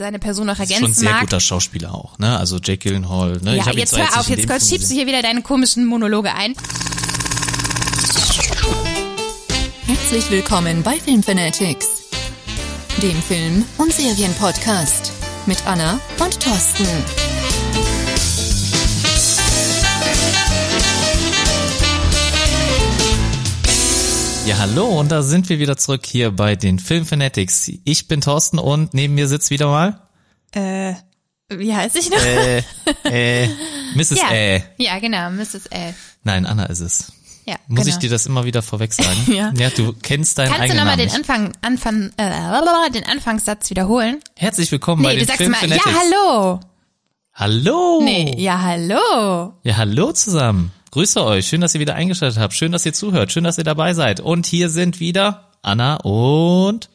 seine Person noch Ist ergänzen schon ein sehr mag. guter Schauspieler auch, ne? Also Jake Gyllenhaal, ne? ja, ihn jetzt hör auf, jetzt Gott, schiebst du hier wieder deine komischen Monologe ein. Herzlich willkommen bei Filmfanatics, dem Film- und Serienpodcast mit Anna und Thorsten. Ja, hallo, und da sind wir wieder zurück hier bei den Film Fanatics. Ich bin Thorsten und neben mir sitzt wieder mal Äh, wie heißt ich noch? äh, äh, Mrs. ja. Äh. ja, genau, Mrs. L. Nein, Anna ist es. Ja, Muss genau. ich dir das immer wieder vorweg sagen? Ja. ja du kennst deinen Kannst du eigenen nochmal Namen den. Anfang, Anfang, äh, den Anfangssatz wiederholen? Herzlich willkommen bei Nee, du den sagst Film mal, ja, Fanatics. hallo. Hallo. Nee, ja, hallo. Ja, hallo zusammen. Grüße euch. Schön, dass ihr wieder eingeschaltet habt. Schön, dass ihr zuhört. Schön, dass ihr dabei seid. Und hier sind wieder Anna und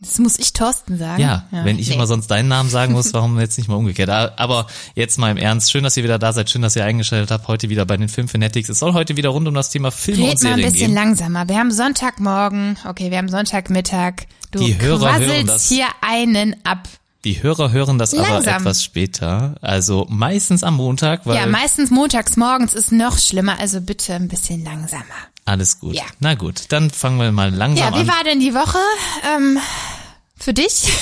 Das muss ich Thorsten sagen. ja, wenn ich nee. immer sonst deinen Namen sagen muss, warum jetzt nicht mal umgekehrt? Aber jetzt mal im Ernst. Schön, dass ihr wieder da seid. Schön, dass ihr eingeschaltet habt. Heute wieder bei den Film Fanatics. Es soll heute wieder rund um das Thema Filme und Red mal ein Serien bisschen gehen. langsamer. Wir haben Sonntagmorgen, okay, wir haben Sonntagmittag. Du Die Hörer quasselst das. hier einen ab. Die Hörer hören das aber Langsam. etwas später. Also meistens am Montag, weil Ja, meistens montags morgens ist noch schlimmer, also bitte ein bisschen langsamer. alles gut. Ja. Na gut, dann fangen wir mal langsam Ja, wie an. war denn die Woche? Ähm, für dich?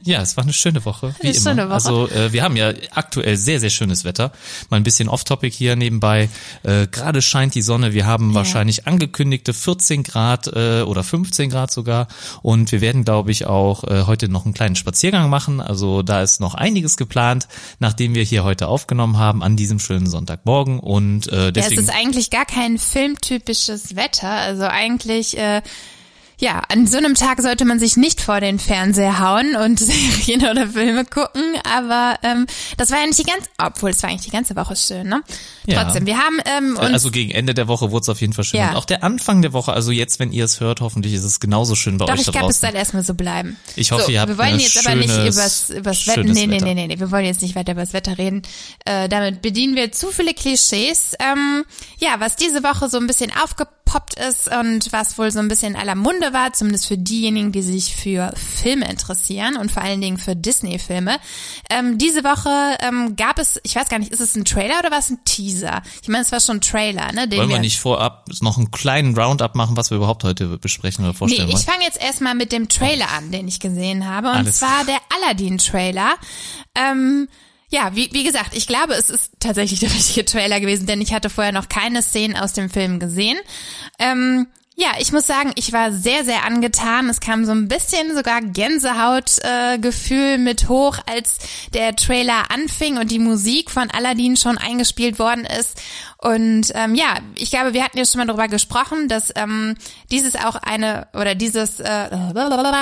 Ja, es war eine schöne Woche, wie Eine immer. schöne Woche. Also äh, wir haben ja aktuell sehr, sehr schönes Wetter. Mal ein bisschen off-topic hier nebenbei. Äh, Gerade scheint die Sonne. Wir haben wahrscheinlich angekündigte 14 Grad äh, oder 15 Grad sogar. Und wir werden, glaube ich, auch äh, heute noch einen kleinen Spaziergang machen. Also da ist noch einiges geplant, nachdem wir hier heute aufgenommen haben an diesem schönen Sonntagmorgen. Und äh, Ja, es deswegen ist eigentlich gar kein filmtypisches Wetter. Also eigentlich, äh, ja, an so einem Tag sollte man sich nicht vor den Fernseher hauen und Serien oder Filme gucken. Aber ähm, das war ja nicht die ganze, obwohl es war eigentlich die ganze Woche schön, ne? Ja. Trotzdem, wir haben ähm, uns also gegen Ende der Woche wurde es auf jeden Fall schön. Ja. Und auch der Anfang der Woche, also jetzt, wenn ihr es hört, hoffentlich ist es genauso schön bei Doch, euch ich da glaube, es draußen. soll erstmal so bleiben. Ich hoffe, so, ihr habt Wir wollen jetzt aber nicht schönes- übers, übers Wetter. schönes Nee, nee, nee, nee, nee. Wir wollen jetzt nicht weiter über das Wetter reden. Äh, damit bedienen wir zu viele Klischees. Ähm, ja, was diese Woche so ein bisschen aufgepoppt ist und was wohl so ein bisschen in aller Munde war, zumindest für diejenigen, die sich für Filme interessieren und vor allen Dingen für Disney-Filme. Ähm, diese Woche ähm, gab es, ich weiß gar nicht, ist es ein Trailer oder war es ein Teaser? Ich meine, es war schon ein Trailer, ne? Den Wollen wir nicht vorab noch einen kleinen Roundup machen, was wir überhaupt heute besprechen oder Nee, vorstellen ich wollen? fange jetzt erstmal mit dem Trailer an, den ich gesehen habe. Und Alles zwar der Aladdin-Trailer. Ähm, ja, wie, wie gesagt, ich glaube, es ist tatsächlich der richtige Trailer gewesen, denn ich hatte vorher noch keine Szenen aus dem Film gesehen. Ähm, ja, ich muss sagen, ich war sehr, sehr angetan. Es kam so ein bisschen sogar Gänsehautgefühl äh, mit hoch, als der Trailer anfing und die Musik von Aladdin schon eingespielt worden ist. Und ähm, ja, ich glaube, wir hatten ja schon mal darüber gesprochen, dass ähm, dieses auch eine oder dieses äh,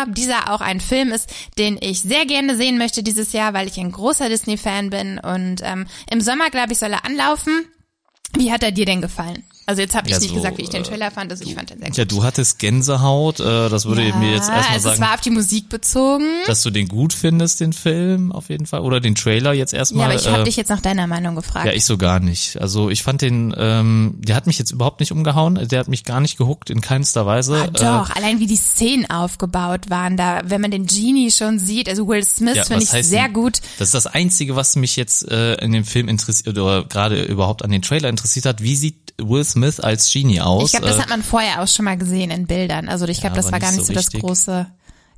dieser auch ein Film ist, den ich sehr gerne sehen möchte dieses Jahr, weil ich ein großer Disney-Fan bin. Und ähm, im Sommer, glaube ich, soll er anlaufen. Wie hat er dir denn gefallen? Also jetzt habe ich Ja, nicht so, gesagt, wie ich den äh, Trailer fand. Also ich fand den sehr gut. Ja, du hattest Gänsehaut, äh, das würde mir jetzt erstmal also es sagen, war auf die Musik bezogen. dass du den gut findest, den Film auf jeden Fall, oder den Trailer jetzt Ja, erstmal. aber ich habe äh, dich jetzt nach deiner Meinung gefragt. ja, ich so gar nicht. Also ich fand den, ähm, der hat mich jetzt überhaupt nicht umgehauen, der hat mich gar nicht gehuckt in keinster Weise. Ah, doch, allein wie die Szenen aufgebaut waren da, wenn man den Genie schon sieht, also Will Smith Ja, finde ich sehr denn- gut. Das ist das Einzige, was mich jetzt äh, in dem Film interessiert oder gerade überhaupt an den Trailer interessiert hat. Wie sieht Will Smith als Genie aus? Ich glaube, das Äh, hat man vorher auch schon mal gesehen in Bildern. Also ich glaube, Ja, das war gar nicht so so das große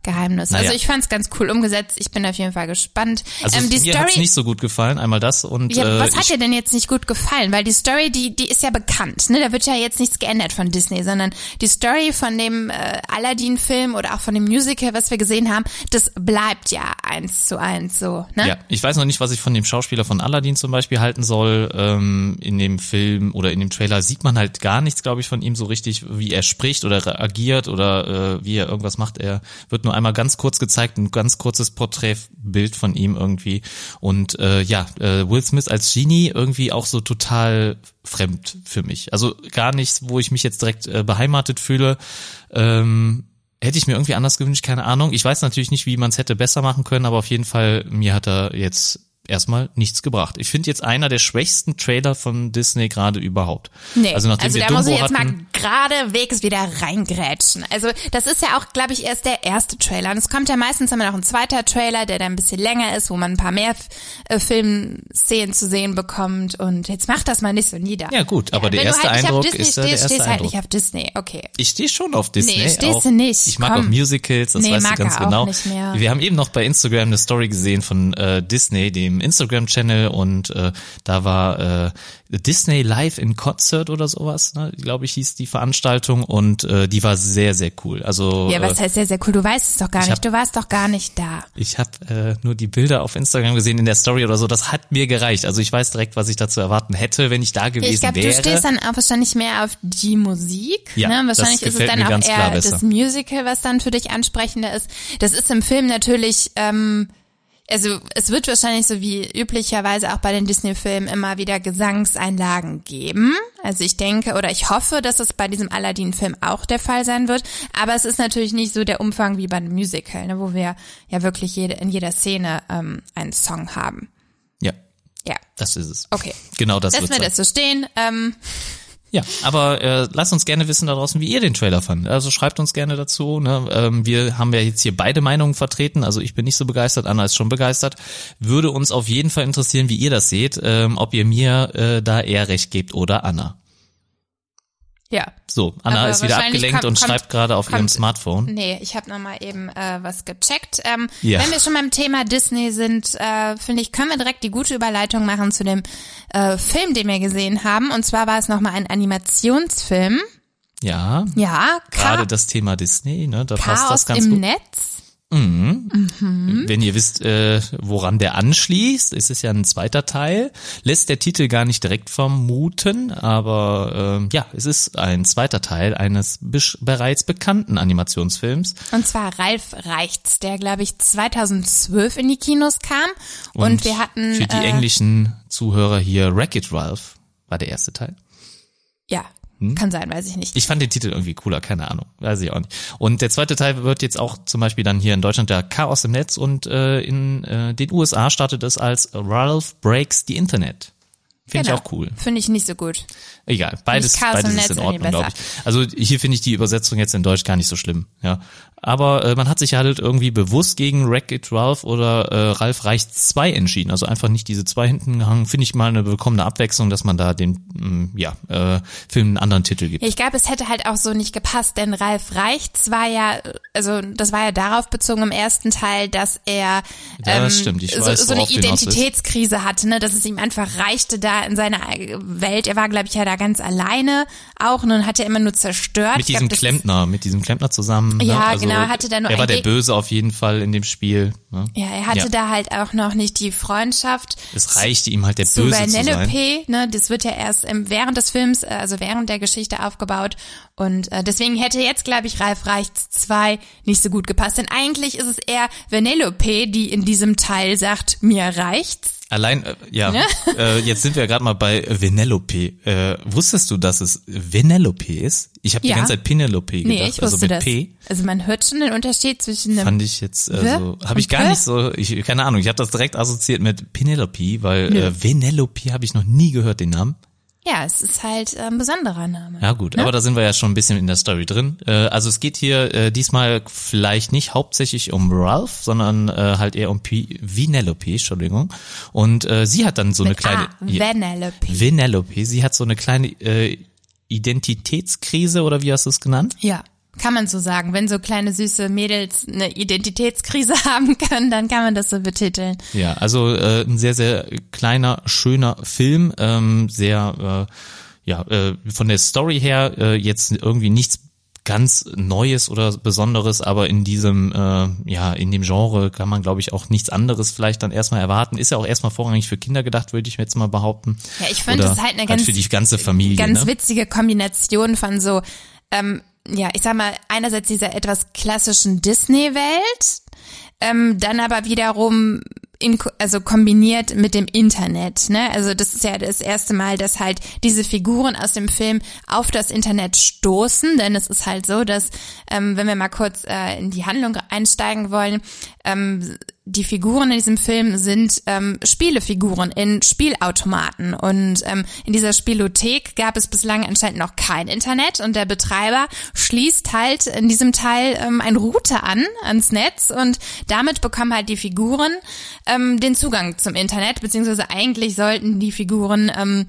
Geheimnis. Naja. Also ich fand es ganz cool umgesetzt. Ich bin auf jeden Fall gespannt. also ähm, die mir hat's Story, nicht so gut gefallen, einmal das und ja, äh, was hat dir denn jetzt nicht gut gefallen? Weil die Story, die, die ist ja bekannt, ne? Da wird ja jetzt nichts geändert von Disney, sondern die Story von dem äh, Aladdin-Film oder auch von dem Musical, was wir gesehen haben, das bleibt ja eins zu eins so, ne? Ja, ich weiß noch nicht, was ich von dem Schauspieler von Aladdin zum Beispiel halten soll. Ähm, in dem Film oder in dem Trailer sieht man halt gar nichts, glaube ich, von ihm so richtig, wie er spricht oder reagiert oder äh, wie er irgendwas macht. Er wird nur einmal ganz kurz gezeigt, ein ganz kurzes Porträtbild von ihm irgendwie. Und äh, ja, äh, Will Smith als Genie irgendwie auch so total fremd für mich. Also gar nichts, wo ich mich jetzt direkt äh, beheimatet fühle. Ähm, Hätte ich mir irgendwie anders gewünscht, keine Ahnung. Ich weiß natürlich nicht, wie man es hätte besser machen können, aber auf jeden Fall, mir hat er jetzt erstmal nichts gebracht. Ich finde jetzt einer der schwächsten Trailer von Disney gerade überhaupt. Nee, also nachdem wir da muss Dumbo ich jetzt hatten, mal geradewegs wieder reingrätschen. Also das ist ja auch, glaube ich, erst der erste Trailer. Und es kommt ja meistens immer noch ein zweiter Trailer, der dann ein bisschen länger ist, wo man ein paar mehr äh, Filmszenen zu sehen bekommt. Und jetzt macht das mal nicht so nieder. Ja gut, aber Ja, der erste halt Eindruck Disney ist ja der erste stehst halt Eindruck. nicht auf Disney. Okay. Ich stehe schon auf Disney. Nee, stehst auch. du nicht. Ich mag Komm. auch Musicals, das Nee, weißt du ganz auch genau. nicht mehr. Wir haben eben noch bei Instagram eine Story gesehen von äh, Disney, dem Instagram-Channel und äh, da war äh, Disney Live in Concert oder sowas, ne, glaube ich, hieß die Veranstaltung und äh, die war sehr, sehr cool. Also Ja, was äh, heißt sehr, sehr cool? Du weißt es doch gar ich nicht. hab- Du warst doch gar nicht da. ich habe äh, nur die Bilder auf Instagram gesehen in der Story oder so. Das hat mir gereicht. Also ich weiß direkt, was ich dazu erwarten hätte, wenn ich da gewesen Ich glaube, wäre. du stehst dann auch wahrscheinlich mehr auf die Musik. Ja, ne? das Wahrscheinlich ist es dann auch eher das Musical, was dann für dich ansprechender ist. Das ist im Film natürlich, ähm, also es wird wahrscheinlich so wie üblicherweise auch bei den Disney-Filmen immer wieder Gesangseinlagen geben. Also ich denke oder ich hoffe, dass es bei diesem Aladdin-Film auch der Fall sein wird. Aber es ist natürlich nicht so der Umfang wie bei einem Musical, ne? wo wir ja wirklich jede, in jeder Szene ähm, einen Song haben. ja, Ja, das ist es. okay. Genau das Lassen wird wir sein. das so stehen. Ähm, Ja, aber äh, lasst uns gerne wissen da draußen, wie ihr den Trailer fandet. Also schreibt uns gerne dazu. Ne? Ähm, wir haben ja jetzt hier beide Meinungen vertreten. Also ich bin nicht so begeistert, Anna ist schon begeistert. Würde uns auf jeden Fall interessieren, wie ihr das seht, ähm, ob ihr mir äh, da eher recht gebt oder Anna. Ja, So, Anna Aber ist wieder abgelenkt kommt- und kommt- schreibt gerade auf ihrem kommt- Smartphone. Nee, ich habe nochmal eben äh, was gecheckt. Ähm, Ja. Wenn wir schon beim Thema Disney sind, äh, finde ich, können wir direkt die gute Überleitung machen zu dem äh, Film, den wir gesehen haben. Und zwar war es nochmal ein Animationsfilm. Ja, Ja, gerade das Thema Disney, ne? Da passt Chaos das ganz im gut. Netz. Wenn ihr wisst, äh, woran der anschließt, ist es ja ein zweiter Teil. Lässt der Titel gar nicht direkt vermuten, aber ähm, ja, es ist ein zweiter Teil eines bereits bekannten Animationsfilms. Und zwar Ralf Reichts, der, glaube ich, 2012 in die Kinos kam. Und, wir hatten... für die äh, englischen Zuhörer hier Wreck-It Ralph war der erste Teil. Ja, Hm? kann sein, weiß ich nicht. Ich fand den Titel irgendwie cooler, keine Ahnung, weiß ich auch nicht. Und der zweite Teil wird jetzt auch zum Beispiel dann hier in Deutschland der Chaos im Netz und äh, in äh, den USA startet es als Ralph Breaks the Internet. Finde Genau. ich auch cool. Finde ich nicht so gut. Egal, beides, beides ist in Ordnung, glaube ich. Also hier finde ich die Übersetzung jetzt in Deutsch gar nicht so schlimm, ja. Aber äh, man hat sich halt irgendwie bewusst gegen Wreck-It Ralph oder äh, Ralph Reicht 2 entschieden. Also einfach nicht diese zwei hinten gehangen. Finde ich mal eine willkommene Abwechslung, dass man da den mm, ja, äh, Film einen anderen Titel gibt. Ja, ich glaube, es hätte halt auch so nicht gepasst, denn Ralf Reichts war ja, also das war ja darauf bezogen im ersten Teil, dass er Ja, das stimmt. Ich so, weiß, so eine hinaus willst. Identitätskrise hatte, ne, dass es ihm einfach reichte da in seiner Welt. Er war, glaube ich, ja da ganz alleine auch und dann hat er immer nur zerstört. Mit glaub, diesem ist- Klempner, mit diesem Klempner zusammen. Ja, ne? also, genau, hatte da nur Er war der Böse auf jeden Fall in dem Spiel. Ne? Ja, er hatte Ja. da halt auch noch nicht die Freundschaft Es reichte ihm halt der zu Böse zu sein. Ne, das wird ja erst im, während des Films, äh, also während der Geschichte aufgebaut und äh, deswegen hätte jetzt, glaube ich, Ralf Reichts 2 nicht so gut gepasst, denn eigentlich ist es eher Vanellope, die in diesem Teil sagt, mir reicht's. Allein, äh, ja, äh, jetzt sind wir ja gerade mal bei Venelope. Äh, wusstest du, dass es Venelope ist? Ich habe Ja. die ganze Zeit Penelope gedacht, Nee, ich also mit das. P. Also man hört schon den Unterschied zwischen einem Fand ich jetzt, also, habe ich gar P? nicht so, ich, keine Ahnung, ich habe das direkt assoziiert mit Penelope, weil äh, Venelope habe ich noch nie gehört, den Namen. Ja, es ist halt äh, ein besonderer Name. Ja gut, aber da sind wir ja schon ein bisschen in der Story drin. Äh, also es geht hier äh, diesmal vielleicht nicht hauptsächlich um Ralph, sondern äh, halt eher um P Venelope, Entschuldigung. Und äh, sie hat dann so eine Mit kleine A, Vanellope. Venelope, sie hat so eine kleine Identitätskrise oder wie hast du es genannt? Ja, kann man so sagen. Wenn so kleine süße Mädels eine Identitätskrise haben können, dann kann man das so betiteln. Ja, also äh, ein sehr, sehr kleiner, schöner Film, ähm, sehr, äh, ja, äh, von der Story her äh, jetzt irgendwie nichts ganz Neues oder Besonderes, aber in diesem, äh, ja, in dem Genre kann man, glaube ich, auch nichts anderes vielleicht dann erstmal erwarten. Ist ja auch erstmal vorrangig für Kinder gedacht, würde ich mir jetzt mal behaupten. Ja, ich finde, es ist halt eine ganz, für die ganze Familie. ganz ne? witzige Kombination von so, ähm, ja, ich sag mal, einerseits dieser etwas klassischen Disney-Welt, ähm, dann aber wiederum in, also kombiniert mit dem Internet, ne? Also das ist ja das erste Mal, dass halt diese Figuren aus dem Film auf das Internet stoßen, denn es ist halt so, dass ähm, wenn wir mal kurz äh, in die Handlung einsteigen wollen, ähm, die Figuren in diesem Film sind ähm, Spielefiguren in Spielautomaten. Und ähm, in dieser Spielothek gab es bislang anscheinend noch kein Internet und der Betreiber schließt halt in diesem Teil ähm, ein Router an ans Netz. Und damit bekommen halt die Figuren ähm, den Zugang zum Internet beziehungsweise eigentlich sollten die Figuren ähm,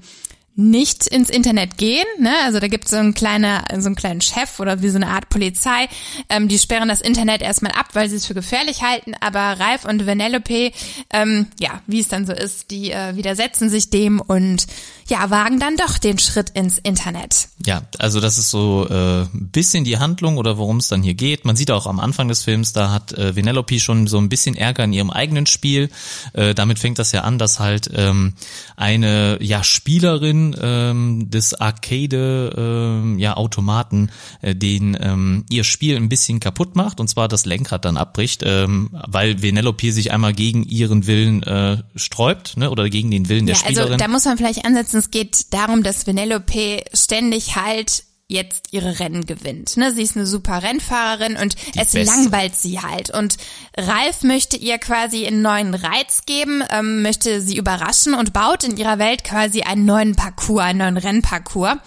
nicht ins Internet gehen. Ne? Also da gibt es so einen kleiner, so einen kleinen Chef oder wie so eine Art Polizei. Ähm, die sperren das Internet erstmal ab, weil sie es für gefährlich halten. Aber Ralf und Vanellope, ähm, ja, wie es dann so ist, die äh, widersetzen sich dem und ja, wagen dann doch den Schritt ins Internet. Ja, also das ist so äh, ein bisschen die Handlung oder worum es dann hier geht. Man sieht auch am Anfang des Films, da hat äh, Vanellope schon so ein bisschen Ärger in ihrem eigenen Spiel. Äh, damit fängt das ja an, dass halt ähm, eine ja Spielerin ähm, des Arcade ähm, ja Automaten äh, den ähm, ihr Spiel ein bisschen kaputt macht und zwar das Lenkrad dann abbricht, ähm, weil Vanellope sich einmal gegen ihren Willen äh, sträubt, ne, oder gegen den Willen der ja, Spielerin. Also da muss man vielleicht ansetzen, es geht darum, dass Vanellope ständig halt jetzt ihre Rennen gewinnt. Ne? Sie ist eine super Rennfahrerin und Die es Beste. langweilt sie halt. Und Ralf möchte ihr quasi einen neuen Reiz geben, ähm, möchte sie überraschen und baut in ihrer Welt quasi einen neuen Parcours, einen neuen Rennparcours.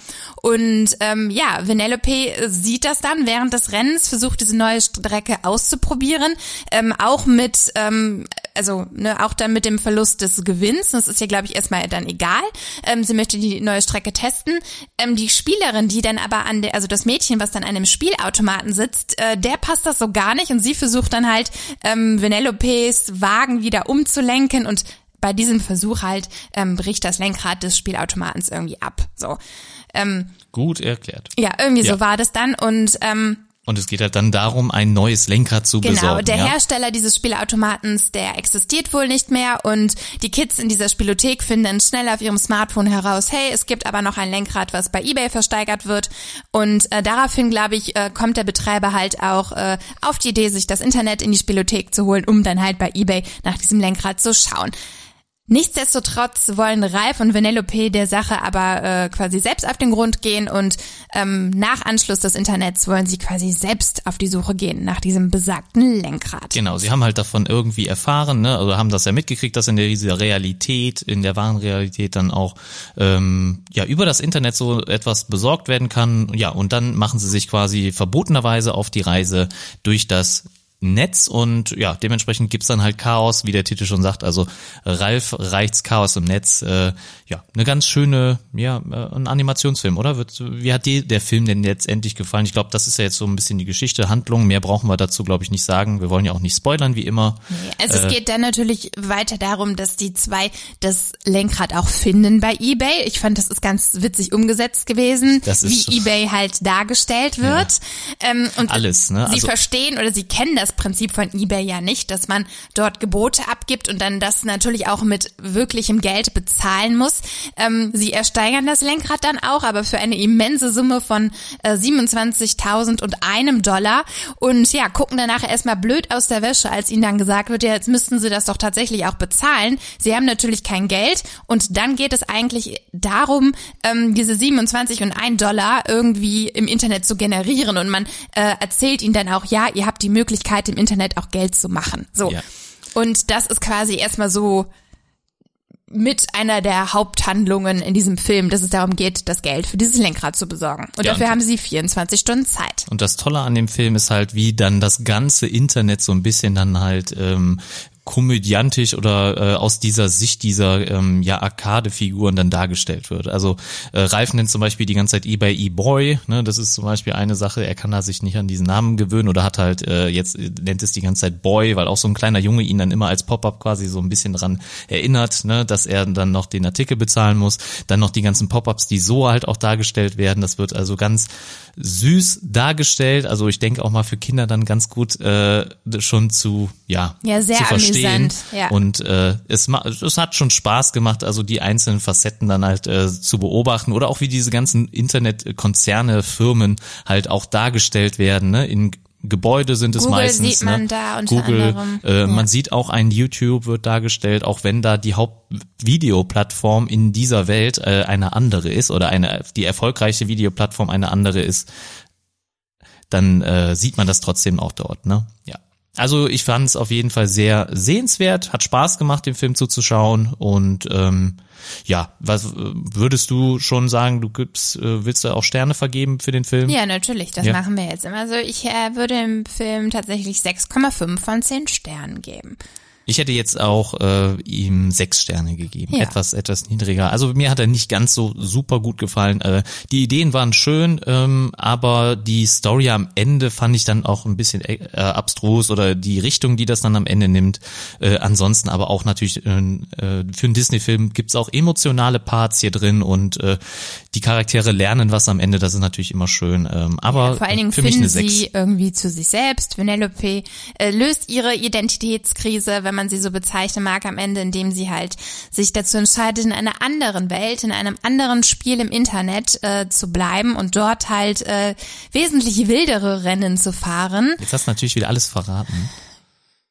Und ähm, ja, Vanellope sieht das dann während des Rennens, versucht diese neue Strecke auszuprobieren, ähm, auch mit, ähm, also ne, auch dann mit dem Verlust des Gewinns. Das ist ja, glaube ich, erstmal dann egal. Ähm, sie möchte die neue Strecke testen. Ähm, die Spielerin, die dann aber an der, also das Mädchen, was dann an einem Spielautomaten sitzt, äh, der passt das so gar nicht und sie versucht dann halt ähm, Vanellopes Wagen wieder umzulenken und bei diesem Versuch halt ähm, bricht das Lenkrad des Spielautomatens irgendwie ab. So. Ähm, Gut erklärt. ja, irgendwie Ja. so war das dann und ähm, Und es geht halt dann darum, ein neues Lenkrad zu Genau, besorgen. der ja? Hersteller dieses Spielautomatens, der existiert wohl nicht mehr und die Kids in dieser Spielothek finden dann schnell auf ihrem Smartphone heraus, hey, es gibt aber noch ein Lenkrad, was bei eBay versteigert wird und äh, daraufhin, glaube ich, äh, kommt der Betreiber halt auch äh, auf die Idee, sich das Internet in die Spielothek zu holen, um dann halt bei eBay nach diesem Lenkrad zu schauen. Nichtsdestotrotz wollen Ralf und Vanellope der Sache aber äh, quasi selbst auf den Grund gehen und ähm, nach Anschluss des Internets wollen sie quasi selbst auf die Suche gehen nach diesem besagten Lenkrad. Genau, sie haben halt davon irgendwie erfahren, ne, also haben das ja mitgekriegt, dass in dieser Realität, in der wahren Realität dann auch ähm, ja über das Internet so etwas besorgt werden kann. Ja, und dann machen sie sich quasi verbotenerweise auf die Reise durch das Netz und ja, dementsprechend gibt's dann halt Chaos, wie der Titel schon sagt. Also Ralf reicht's Chaos im Netz. Äh, ja, eine ganz schöne, ja, äh, ein Animationsfilm, oder? Wird, wie hat dir der Film denn letztendlich gefallen? Ich glaube, das ist ja jetzt so ein bisschen die Geschichte, Handlung. Mehr brauchen wir dazu, glaube ich, nicht sagen. Wir wollen ja auch nicht spoilern, wie immer. Also es geht dann natürlich weiter darum, dass die zwei das Lenkrad auch finden bei eBay. Ich fand, das ist ganz witzig umgesetzt gewesen, Das ist- wie eBay halt dargestellt wird. Ähm, und Alles, ne? Sie Also- verstehen oder sie kennen das Prinzip von eBay ja nicht, dass man dort Gebote abgibt und dann das natürlich auch mit wirklichem Geld bezahlen muss. Ähm, sie ersteigern das Lenkrad dann auch, aber für eine immense Summe von äh, 27.000 und einem Dollar und ja, gucken danach erstmal blöd aus der Wäsche, als ihnen dann gesagt wird, ja, jetzt müssten sie das doch tatsächlich auch bezahlen. Sie haben natürlich kein Geld und dann geht es eigentlich darum, ähm, diese 27 und ein Dollar irgendwie im Internet zu generieren und man äh, erzählt ihnen dann auch, ja, ihr habt die Möglichkeit im Internet auch Geld zu machen. So. Ja. Und das ist quasi erstmal so mit einer der Haupthandlungen in diesem Film, dass es darum geht, das Geld für dieses Lenkrad zu besorgen. Und Ja, dafür und- haben sie 24 Stunden Zeit. Und das Tolle an dem Film ist halt, wie dann das ganze Internet so ein bisschen dann halt ähm, komödiantisch oder äh, aus dieser Sicht dieser ähm, ja Arcade-Figuren dann dargestellt wird. Also äh, Ralf nennt zum Beispiel die ganze Zeit eBay E-Boy, ne? das ist zum Beispiel eine Sache, er kann da sich nicht an diesen Namen gewöhnen oder hat halt äh, jetzt äh, nennt es die ganze Zeit Boy, weil auch so ein kleiner Junge ihn dann immer als Pop-up quasi so ein bisschen dran erinnert, ne? dass er dann noch den Artikel bezahlen muss. Dann noch die ganzen Pop-ups, die so halt auch dargestellt werden. Das wird also ganz süß dargestellt. Also ich denke auch mal für Kinder dann ganz gut äh, schon zu ja, Ja, sehr zu verstehen. Amüsant, ja. Und äh, es, es hat schon Spaß gemacht, also die einzelnen Facetten dann halt äh, zu beobachten oder auch wie diese ganzen Internetkonzerne, Firmen halt auch dargestellt werden. Ne? In Gebäude sind es Google meistens. sieht man ne? da unter Google, anderem. Äh, Ja. Man sieht auch ein YouTube wird dargestellt, auch wenn da die Hauptvideoplattform in dieser Welt äh, eine andere ist oder eine die erfolgreiche Videoplattform eine andere ist, dann äh, sieht man das trotzdem auch dort. Ne? Ja. Also ich fand es auf jeden Fall sehr sehenswert, hat Spaß gemacht, den Film zuzuschauen und ähm, ja, was äh, würdest du schon sagen, du gibst, äh, willst du auch Sterne vergeben für den Film? Ja, natürlich, das Ja. machen wir jetzt immer. Also ich äh, würde dem Film tatsächlich 6,5 von 10 Sternen geben. Ich hätte jetzt auch äh, ihm sechs Sterne gegeben, Ja. etwas etwas niedriger. Also mir hat er nicht ganz so super gut gefallen. Äh, die Ideen waren schön, ähm, aber die Story am Ende fand ich dann auch ein bisschen äh, abstrus oder die Richtung, die das dann am Ende nimmt. Äh, ansonsten aber auch natürlich äh, äh, für einen Disney-Film gibt's auch emotionale Parts hier drin und äh, die Charaktere lernen was am Ende. Das ist natürlich immer schön. Ähm, aber Vor allen Dingen für mich finden eine sechs. sie irgendwie zu sich selbst. Vanellope äh, löst ihre Identitätskrise, wenn man sie so bezeichnen mag, am Ende, indem sie halt sich dazu entscheidet, in einer anderen Welt, in einem anderen Spiel im Internet äh, zu bleiben und dort halt äh, wesentlich wildere Rennen zu fahren. Jetzt hast du natürlich wieder alles verraten.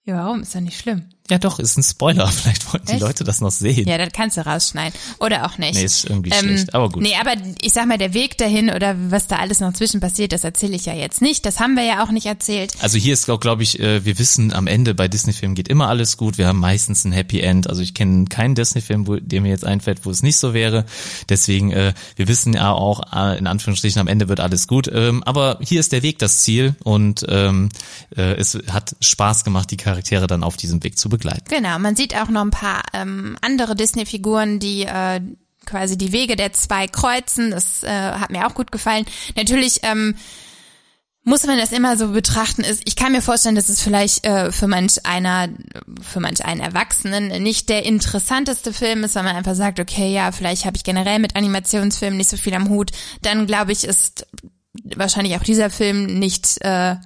Ja, warum? Ist doch nicht schlimm. Ja, doch, ist ein Spoiler. Vielleicht wollten die Echt? Leute das noch sehen. Ja, das kannst du rausschneiden. Oder auch nicht. Ähm, Nee, ist irgendwie schlecht, aber gut. Nee, aber ich sag mal, der Weg dahin oder was da alles noch zwischen passiert, das erzähle ich ja jetzt nicht. Das haben wir ja auch nicht erzählt. Also hier ist auch, glaube ich, äh, wir wissen am Ende bei Disney-Filmen geht immer alles gut. Wir haben meistens ein Happy End. Also ich kenne keinen Disney-Film, der mir jetzt einfällt, wo es nicht so wäre. Deswegen, äh, wir wissen ja auch, äh, in Anführungsstrichen, am Ende wird alles gut. Ähm, aber hier ist der Weg das Ziel und ähm, äh, es hat Spaß gemacht, die Charaktere dann auf diesem Weg zu begleiten. Genau, man sieht auch noch ein paar ähm, andere Disney-Figuren, die äh, quasi die Wege der zwei kreuzen. Das äh, hat mir auch gut gefallen. Natürlich ähm, muss man das immer so betrachten. Ist, ich kann mir vorstellen, dass es vielleicht äh, für manch einer, für manch einen Erwachsenen nicht der interessanteste Film ist, weil man einfach sagt, okay, ja, vielleicht habe ich generell mit Animationsfilmen nicht so viel am Hut. Dann glaube ich, ist wahrscheinlich auch dieser Film nicht äh,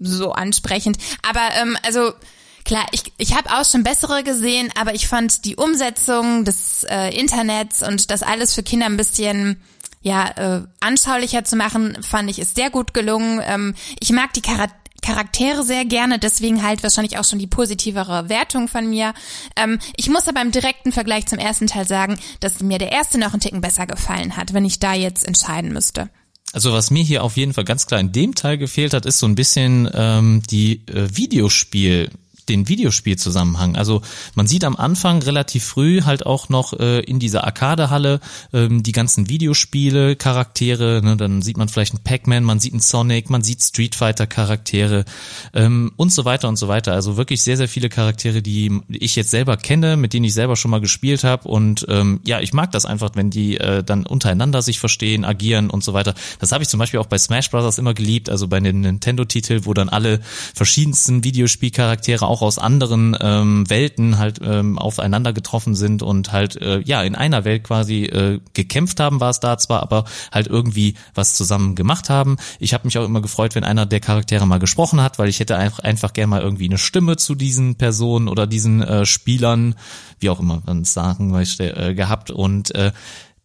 so ansprechend. Aber ähm, also klar, ich, ich habe auch schon bessere gesehen, aber ich fand die Umsetzung des äh, Internets und das alles für Kinder ein bisschen ja äh, anschaulicher zu machen, fand ich ist sehr gut gelungen. Ähm, ich mag die Charaktere Charaktere sehr gerne, deswegen halt wahrscheinlich auch schon die positivere Wertung von mir. Ähm, ich muss aber im direkten Vergleich zum ersten Teil sagen, dass mir der erste noch einen Ticken besser gefallen hat, wenn ich da jetzt entscheiden müsste. Also was mir hier auf jeden Fall ganz klar in dem Teil gefehlt hat, ist so ein bisschen ähm, die äh, Videospiel den Videospielzusammenhang. Also man sieht am Anfang relativ früh halt auch noch äh, in dieser Arcadehalle ähm, die ganzen Videospiele, Charaktere, ne, dann sieht man vielleicht einen Pac-Man, man sieht einen Sonic, man sieht Street Fighter Charaktere ähm, und so weiter und so weiter. Also wirklich sehr, sehr viele Charaktere, die ich jetzt selber kenne, mit denen ich selber schon mal gespielt habe und ähm, ja, ich mag das einfach, wenn die äh, dann untereinander sich verstehen, agieren und so weiter. Das habe ich zum Beispiel auch bei Smash Bros. immer geliebt, also bei den Nintendo-Titel, wo dann alle verschiedensten Videospielcharaktere auch aus anderen ähm, Welten halt ähm, aufeinander getroffen sind und halt äh, ja in einer Welt quasi äh, gekämpft haben, war es da zwar, aber halt irgendwie was zusammen gemacht haben. Ich habe mich auch immer gefreut, wenn einer der Charaktere mal gesprochen hat, weil ich hätte einfach, einfach gern mal irgendwie eine Stimme zu diesen Personen oder diesen äh, Spielern, wie auch immer man es sagen möchte, äh, gehabt und äh,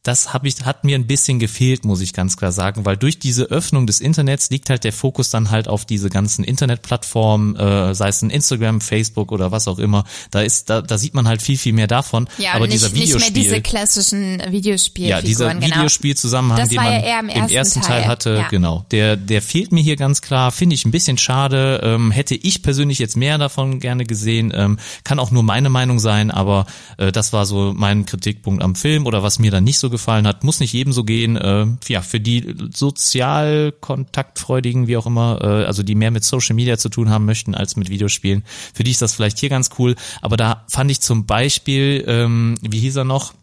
das hab ich, hat mir ein bisschen gefehlt, muss ich ganz klar sagen, weil durch diese Öffnung des Internets liegt halt der Fokus dann halt auf diese ganzen Internetplattformen, äh, sei es ein Instagram, Facebook oder was auch immer. Da ist, da, da sieht man halt viel, viel mehr davon. Ja, aber nicht, dieser nicht Videospiel, mehr diese klassischen Videospielfiguren, ja, dieser genau. Videospielzusammenhang, Das den man ja im ersten ersten Teil, Teil, hatte, ja. genau, der, der fehlt mir hier ganz klar, finde ich ein bisschen schade, ähm, hätte ich persönlich jetzt mehr davon gerne gesehen, ähm, kann auch nur meine Meinung sein, aber äh, das war so mein Kritikpunkt am Film oder was mir dann nicht so gefallen hat, muss nicht jedem so gehen, äh, ja, für die sozial kontaktfreudigen, wie auch immer, äh, also die mehr mit Social Media zu tun haben möchten als mit Videospielen, für die ist das vielleicht hier ganz cool, aber da fand ich zum Beispiel, ähm, wie hieß er noch,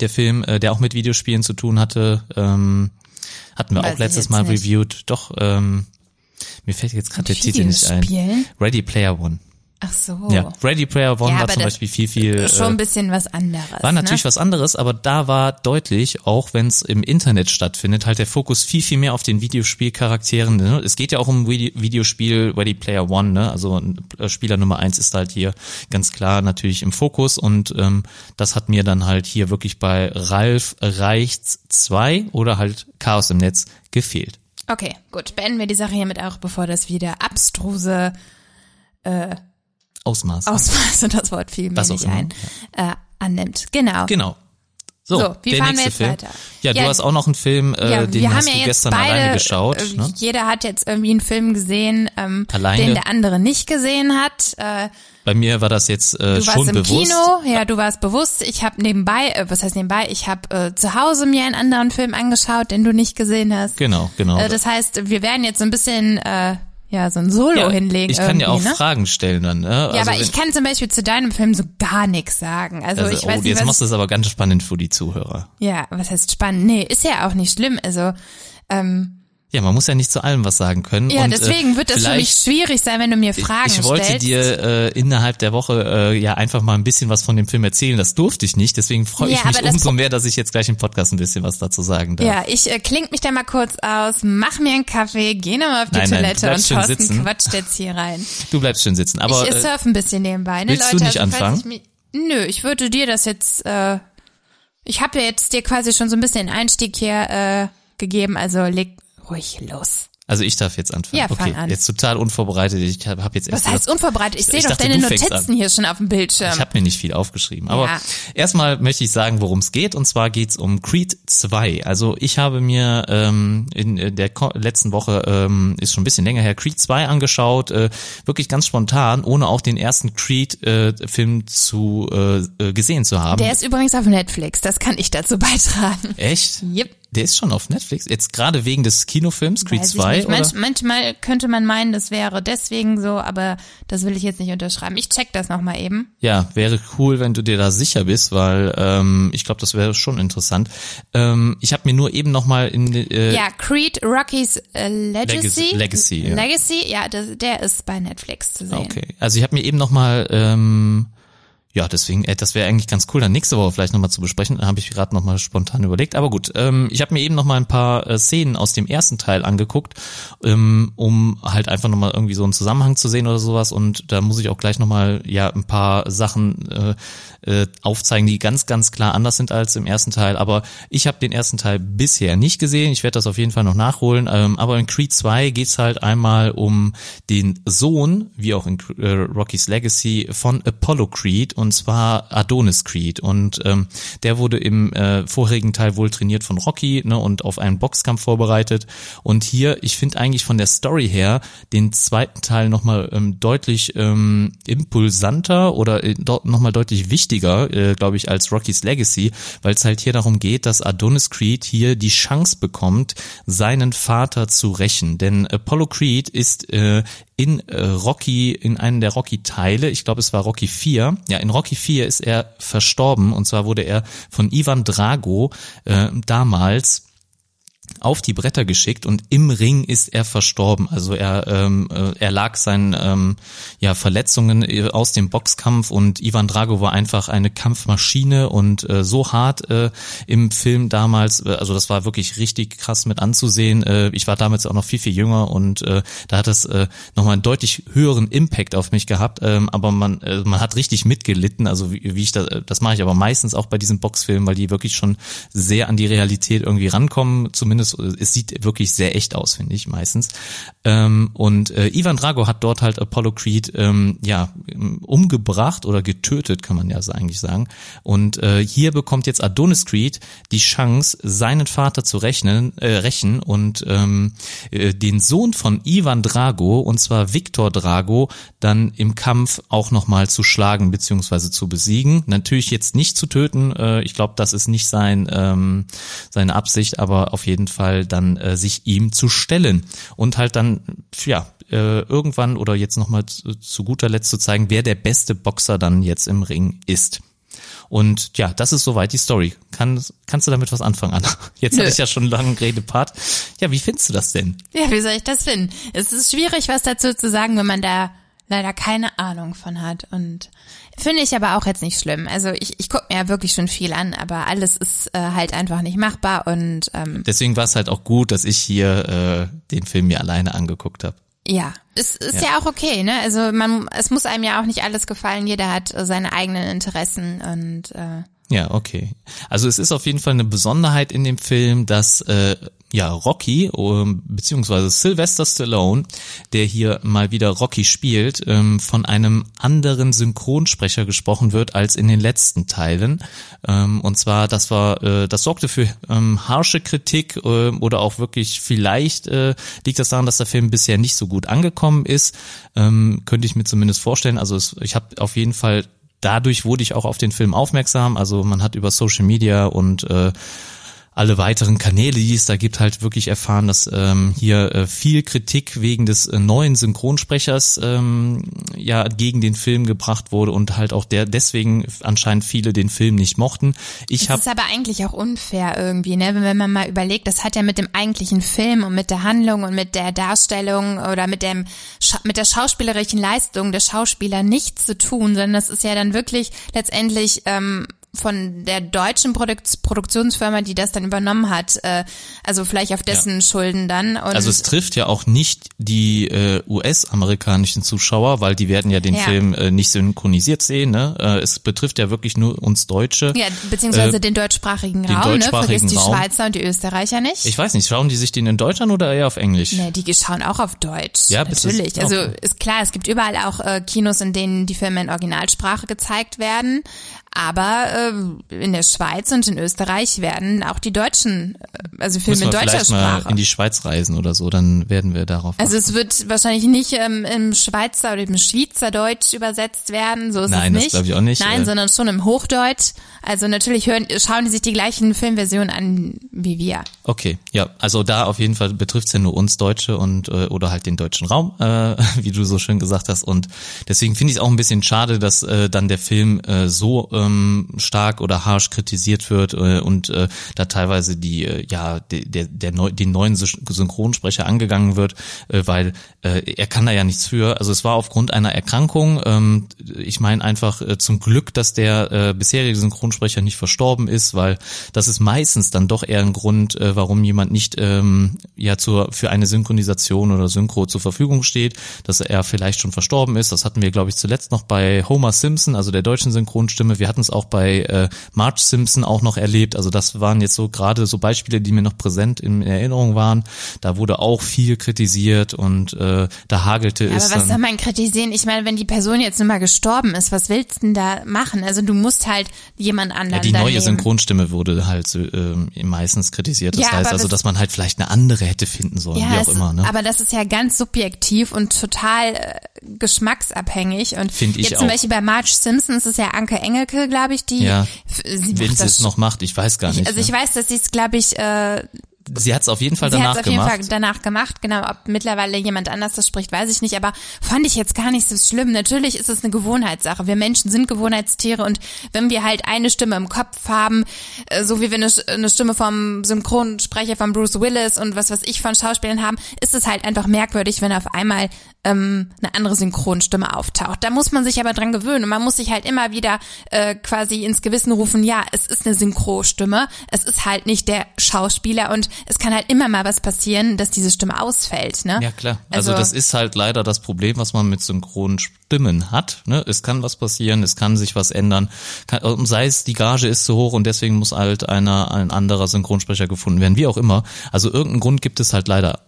der Film, äh, der auch mit Videospielen zu tun hatte, ähm, hatten wir Weiß auch letztes Mal nicht. reviewed. Doch, ähm, mir fällt jetzt gerade der Titel nicht ein. Ready Player One. Ach so. Ja, Ready Player One Ja, war zum Beispiel viel, viel. Schon ein Äh, bisschen was anderes. war natürlich ne? was anderes, aber da war deutlich, auch wenn es im Internet stattfindet, halt der Fokus viel, viel mehr auf den Videospielcharakteren. Ne? Es geht ja auch um Vide- Videospiel Ready Player One, ne? Also äh, Spieler Nummer eins ist halt hier ganz klar natürlich im Fokus und ähm, das hat mir dann halt hier wirklich bei Ralf Reichts 2 oder halt Chaos im Netz gefehlt. Okay, gut. Beenden wir die Sache hiermit auch, bevor das wieder abstruse Ausmaß. Ausmaß und das Wort fiel mir Was nicht ein, äh, annimmt. Genau. Genau. So, So, wie der fahren wir nächste jetzt Film. weiter? Ja, du Ja, hast auch noch einen Film, äh, ja, den wir hast haben du ja gestern beide, alleine geschaut. äh, ne? jeder hat jetzt irgendwie einen Film gesehen, ähm, Alleine. den der andere nicht gesehen hat. Äh, Bei mir war das jetzt äh, Du schon warst im bewusst. Kino, ja, du warst bewusst. Ich habe nebenbei, äh, was heißt nebenbei? Ich habe äh, zu Hause mir einen anderen Film angeschaut, den du nicht gesehen hast. Genau, genau. Äh, das heißt, wir werden jetzt so ein bisschen, äh, ja, so ein Solo ja, hinlegen. ich kann ja auch ne? Fragen stellen dann. Ne? Ja, also aber ich kann zum Beispiel zu deinem Film so gar nichts sagen. Also, also, ich weiß oh, nicht, jetzt machst du es aber ganz spannend für die Zuhörer. Ja, was heißt spannend? Nee, ist ja auch nicht schlimm. Also, ähm, Ja, man muss ja nicht zu allem was sagen können. ja, und, deswegen äh, wird das für mich schwierig sein, wenn du mir Fragen ich wollte stellst. dir äh, innerhalb der Woche äh, ja einfach mal ein bisschen was von dem Film erzählen. Das durfte ich nicht, deswegen freue Ja, ich mich umso mehr, dass ich jetzt gleich im Podcast ein bisschen was dazu sagen darf. ja, ich äh, kling mich da mal kurz aus, mach mir einen Kaffee, geh nochmal auf die Nein, nein, du Toilette bleibst und Thorsten sitzen. quatscht jetzt hier rein. Du bleibst schön sitzen. Aber ich äh, surfe ein bisschen nebenbei, ne, willst du Leute? nicht also, anfangen? Ich mich, nö, ich würde dir das jetzt, äh, ich habe ja jetzt dir quasi schon so ein bisschen den Einstieg hier äh, gegeben, also leg ruhig los. also ich darf jetzt anfangen. Ja, fang okay, an. jetzt total unvorbereitet. Ich habe hab jetzt erst Was heißt gedacht, unvorbereitet? Ich sehe doch dachte, deine Notizen hier schon auf dem Bildschirm. Ich habe mir nicht viel aufgeschrieben. Aber Ja. erstmal möchte ich sagen, worum es geht. Und zwar geht's um Creed 2. Also ich habe mir ähm, in äh, der letzten Woche, ähm, ist schon ein bisschen länger her, Creed 2 angeschaut. Äh, wirklich ganz spontan, ohne auch den ersten Creed-Film zu äh, äh, gesehen zu haben. Der ist übrigens auf Netflix, das kann ich dazu beitragen. Echt? Yep. Der ist schon auf Netflix. Jetzt gerade wegen des Kinofilms Creed Weiß ich 2. nicht. Oder? Manch, manchmal könnte man meinen, das wäre deswegen so, aber das will ich jetzt nicht unterschreiben. Ich check das nochmal eben. Ja, wäre cool, wenn du dir da sicher bist, weil ähm, ich glaube, das wäre schon interessant. Ähm, ich habe mir nur eben noch mal in äh, Ja, Creed Rocky's äh, Legacy. Legacy- Legacy, ja. Legacy, ja, das, der ist bei Netflix zu sehen. Okay, also ich habe mir eben noch mal ähm, ja, deswegen, äh, das wäre eigentlich ganz cool, dann nächste Woche vielleicht nochmal zu besprechen. Da habe ich gerade nochmal spontan überlegt. Aber gut, ähm, ich habe mir eben nochmal ein paar äh, Szenen aus dem ersten Teil angeguckt, ähm, um halt einfach nochmal irgendwie so einen Zusammenhang zu sehen oder sowas. Und da muss ich auch gleich nochmal ja ein paar Sachen äh, äh, aufzeigen, die ganz, ganz klar anders sind als im ersten Teil. Aber ich habe den ersten Teil bisher nicht gesehen. Ich werde das auf jeden Fall noch nachholen. Ähm, aber in Creed 2 geht's halt einmal um den Sohn, wie auch in äh, Rocky's Legacy, von Apollo Creed und zwar Adonis Creed. Und ähm, der wurde im äh, vorherigen Teil wohl trainiert von Rocky ne, und auf einen Boxkampf vorbereitet. Und hier, ich finde eigentlich von der Story her den zweiten Teil nochmal ähm, deutlich ähm, impulsanter oder äh, nochmal deutlich wichtiger, äh, glaube ich, als Rocky's Legacy, weil es halt hier darum geht, dass Adonis Creed hier die Chance bekommt, seinen Vater zu rächen. Denn Apollo Creed ist äh, in äh, Rocky, in einem der Rocky-Teile, ich glaube es war Rocky 4, ja, in Rocky 4 ist er verstorben. Und zwar wurde er von Ivan Drago äh, damals auf die Bretter geschickt und im Ring ist er verstorben. Also er ähm, äh, er lag seinen ähm, ja Verletzungen äh, aus dem Boxkampf und Ivan Drago war einfach eine Kampfmaschine und äh, so hart äh, im Film damals. Äh, also das war wirklich richtig krass mit anzusehen. Äh, ich war damals auch noch viel viel jünger und äh, da hat es äh, nochmal einen deutlich höheren Impact auf mich gehabt. Ähm, aber man äh, man hat richtig mitgelitten. Also wie, wie ich das das mache ich aber meistens auch bei diesen Boxfilmen, weil die wirklich schon sehr an die Realität irgendwie rankommen. Zumindest äh, es sieht wirklich sehr echt aus, finde ich meistens. Ähm, und äh, Ivan Drago hat dort halt Apollo Creed ähm, ja umgebracht oder getötet, kann man ja eigentlich sagen. Und äh, hier bekommt jetzt Adonis Creed die Chance, seinen Vater zu rechnen, äh, rächen und ähm, äh, den Sohn von Ivan Drago, und zwar Viktor Drago, dann im Kampf auch nochmal zu schlagen beziehungsweise zu besiegen. Natürlich jetzt nicht zu töten. Äh, ich glaube, das ist nicht sein ähm, seine Absicht, aber auf jeden Fall dann äh, sich ihm zu stellen und halt dann ja äh, irgendwann oder jetzt nochmal zu, zu guter Letzt zu zeigen, wer der beste Boxer dann jetzt im Ring ist. Und ja, das ist soweit die Story. Kann, kannst du damit was anfangen, Anna? Jetzt Nö. hatte ich ja schon einen langen Redepart. Ja, wie findest du das denn? Ja, wie soll ich das finden? Es ist schwierig, was dazu zu sagen, wenn man da leider keine Ahnung von hat. Und finde ich aber auch jetzt nicht schlimm. Also ich, ich gucke mir ja wirklich schon viel an, aber alles ist äh, halt einfach nicht machbar und ähm, Deswegen war es halt auch gut, dass ich hier äh, den Film mir alleine angeguckt habe. ja, es ist ja. Ja. auch okay, ne? Also man, es muss einem ja auch nicht alles gefallen. Jeder hat äh, seine eigenen Interessen und äh, Ja, okay. Also es ist auf jeden Fall eine Besonderheit in dem Film, dass äh, ja, Rocky, ähm, beziehungsweise Sylvester Stallone, der hier mal wieder Rocky spielt, ähm, von einem anderen Synchronsprecher gesprochen wird als in den letzten Teilen. Ähm, und zwar, das war, äh, das sorgte für harsche Kritik oder auch wirklich vielleicht äh, liegt das daran, dass der Film bisher nicht so gut angekommen ist. Könnte ich mir zumindest vorstellen. Also ich habe auf jeden Fall dadurch wurde ich auch auf den Film aufmerksam. Also man hat über Social Media und äh, alle weiteren Kanäle, die es da gibt, halt wirklich erfahren, dass ähm, hier äh, viel Kritik wegen des äh, neuen Synchronsprechers ähm, ja gegen den Film gebracht wurde und halt auch der deswegen anscheinend viele den Film nicht mochten. Ich das ist aber eigentlich auch unfair irgendwie, ne? Wenn man mal überlegt, das hat ja mit dem eigentlichen Film und mit der Handlung und mit der Darstellung oder mit dem mit der schauspielerischen Leistung der Schauspieler nichts zu tun, sondern das ist ja dann wirklich letztendlich ähm, von der deutschen Produkt Produktionsfirma, die das dann übernommen hat, äh, also vielleicht auf dessen ja. Schulden dann. Und also es trifft ja auch nicht die äh, US-amerikanischen Zuschauer, weil die werden ja den ja. Film äh, nicht synchronisiert sehen. Ne? Äh, es betrifft ja wirklich nur uns Deutsche. Ja, beziehungsweise äh, den deutschsprachigen den Raum, deutschsprachigen ne? Vergiss die Raum. Schweizer und die Österreicher nicht. Ich weiß nicht, schauen die sich den in Deutschland oder eher auf Englisch? Nee, die schauen auch auf Deutsch. Ja, natürlich. Also ist klar, es gibt überall auch äh, Kinos, in denen die Filme in Originalsprache gezeigt werden. Aber äh, in der Schweiz und in Österreich werden auch die Deutschen, also Filme in deutscher vielleicht Sprache. Mal in die Schweiz reisen oder so, dann werden wir darauf. Also es wird wahrscheinlich nicht ähm, im Schweizer oder im Schweizerdeutsch übersetzt werden, so ist Nein, es nicht. Nein, das glaube ich auch nicht. Nein, äh, sondern schon im Hochdeutsch. Also natürlich hören, schauen die sich die gleichen Filmversionen an wie wir. Okay, ja, also da auf jeden Fall betrifft's ja nur uns Deutsche und äh, oder halt den deutschen Raum, äh, wie du so schön gesagt hast. Und deswegen finde ich es auch ein bisschen schade, dass äh, dann der Film äh, so äh, ähm, stark oder harsch kritisiert wird äh, und äh, da teilweise die äh, ja der der neu, den neuen Synchronsprecher angegangen wird, äh, weil äh, er kann da ja nichts für. Also es war aufgrund einer Erkrankung. Ähm, ich meine einfach äh, zum Glück, dass der äh, bisherige Synchronsprecher nicht verstorben ist, weil das ist meistens dann doch eher ein Grund, äh, warum jemand nicht ähm, ja zur für eine Synchronisation oder Synchro zur Verfügung steht, dass er vielleicht schon verstorben ist. Das hatten wir glaube ich zuletzt noch bei Homer Simpson, also der deutschen Synchronstimme. Wir hatten es auch bei äh, Marge Simpson auch noch erlebt. Also das waren jetzt so gerade so Beispiele, die mir noch präsent in, Erinnerung waren. Da wurde auch viel kritisiert und äh, da hagelte ja, es. Aber was soll man kritisieren? Ich meine, wenn die Person jetzt nun mal gestorben ist, was willst du denn da machen? Also du musst halt jemand anderen. Ja, die neue nehmen. Synchronstimme wurde halt äh, meistens kritisiert. Das ja, heißt also, dass man halt vielleicht eine andere hätte finden sollen, ja, wie auch immer. Ne? Aber das ist ja ganz subjektiv und total äh, geschmacksabhängig. Und Find ich jetzt zum Beispiel bei Marge Simpson ist es ja Anke Engelke, glaube ich, die. Ja, sie wenn sie es noch macht, ich weiß gar nicht. also ich ne? weiß, dass sie es, glaube ich, äh, Sie hat es auf jeden Fall danach gemacht. Sie hat auf jeden Fall danach gemacht. Genau, ob mittlerweile jemand anders das spricht, weiß ich nicht. Aber fand ich jetzt gar nicht so schlimm. Natürlich ist es eine Gewohnheitssache. Wir Menschen sind Gewohnheitstiere und wenn wir halt eine Stimme im Kopf haben, äh, so wie wir eine, eine Stimme vom Synchronsprecher von Bruce Willis und was was ich von Schauspielern haben, ist es halt einfach merkwürdig, wenn auf einmal ähm, eine andere Synchronstimme auftaucht. Da muss man sich aber dran gewöhnen und man muss sich halt immer wieder äh, quasi ins Gewissen rufen, ja, es ist eine Synchrostimme, es ist halt nicht der Schauspieler und es kann halt immer mal was passieren, dass diese Stimme ausfällt. Ne? Ja klar, also, also das ist halt leider das Problem, was man mit synchronen Stimmen hat. Ne? Es kann was passieren, es kann sich was ändern, kann, sei es die Gage ist zu hoch und deswegen muss halt einer ein anderer Synchronsprecher gefunden werden, wie auch immer. Also irgendeinen Grund gibt es halt leider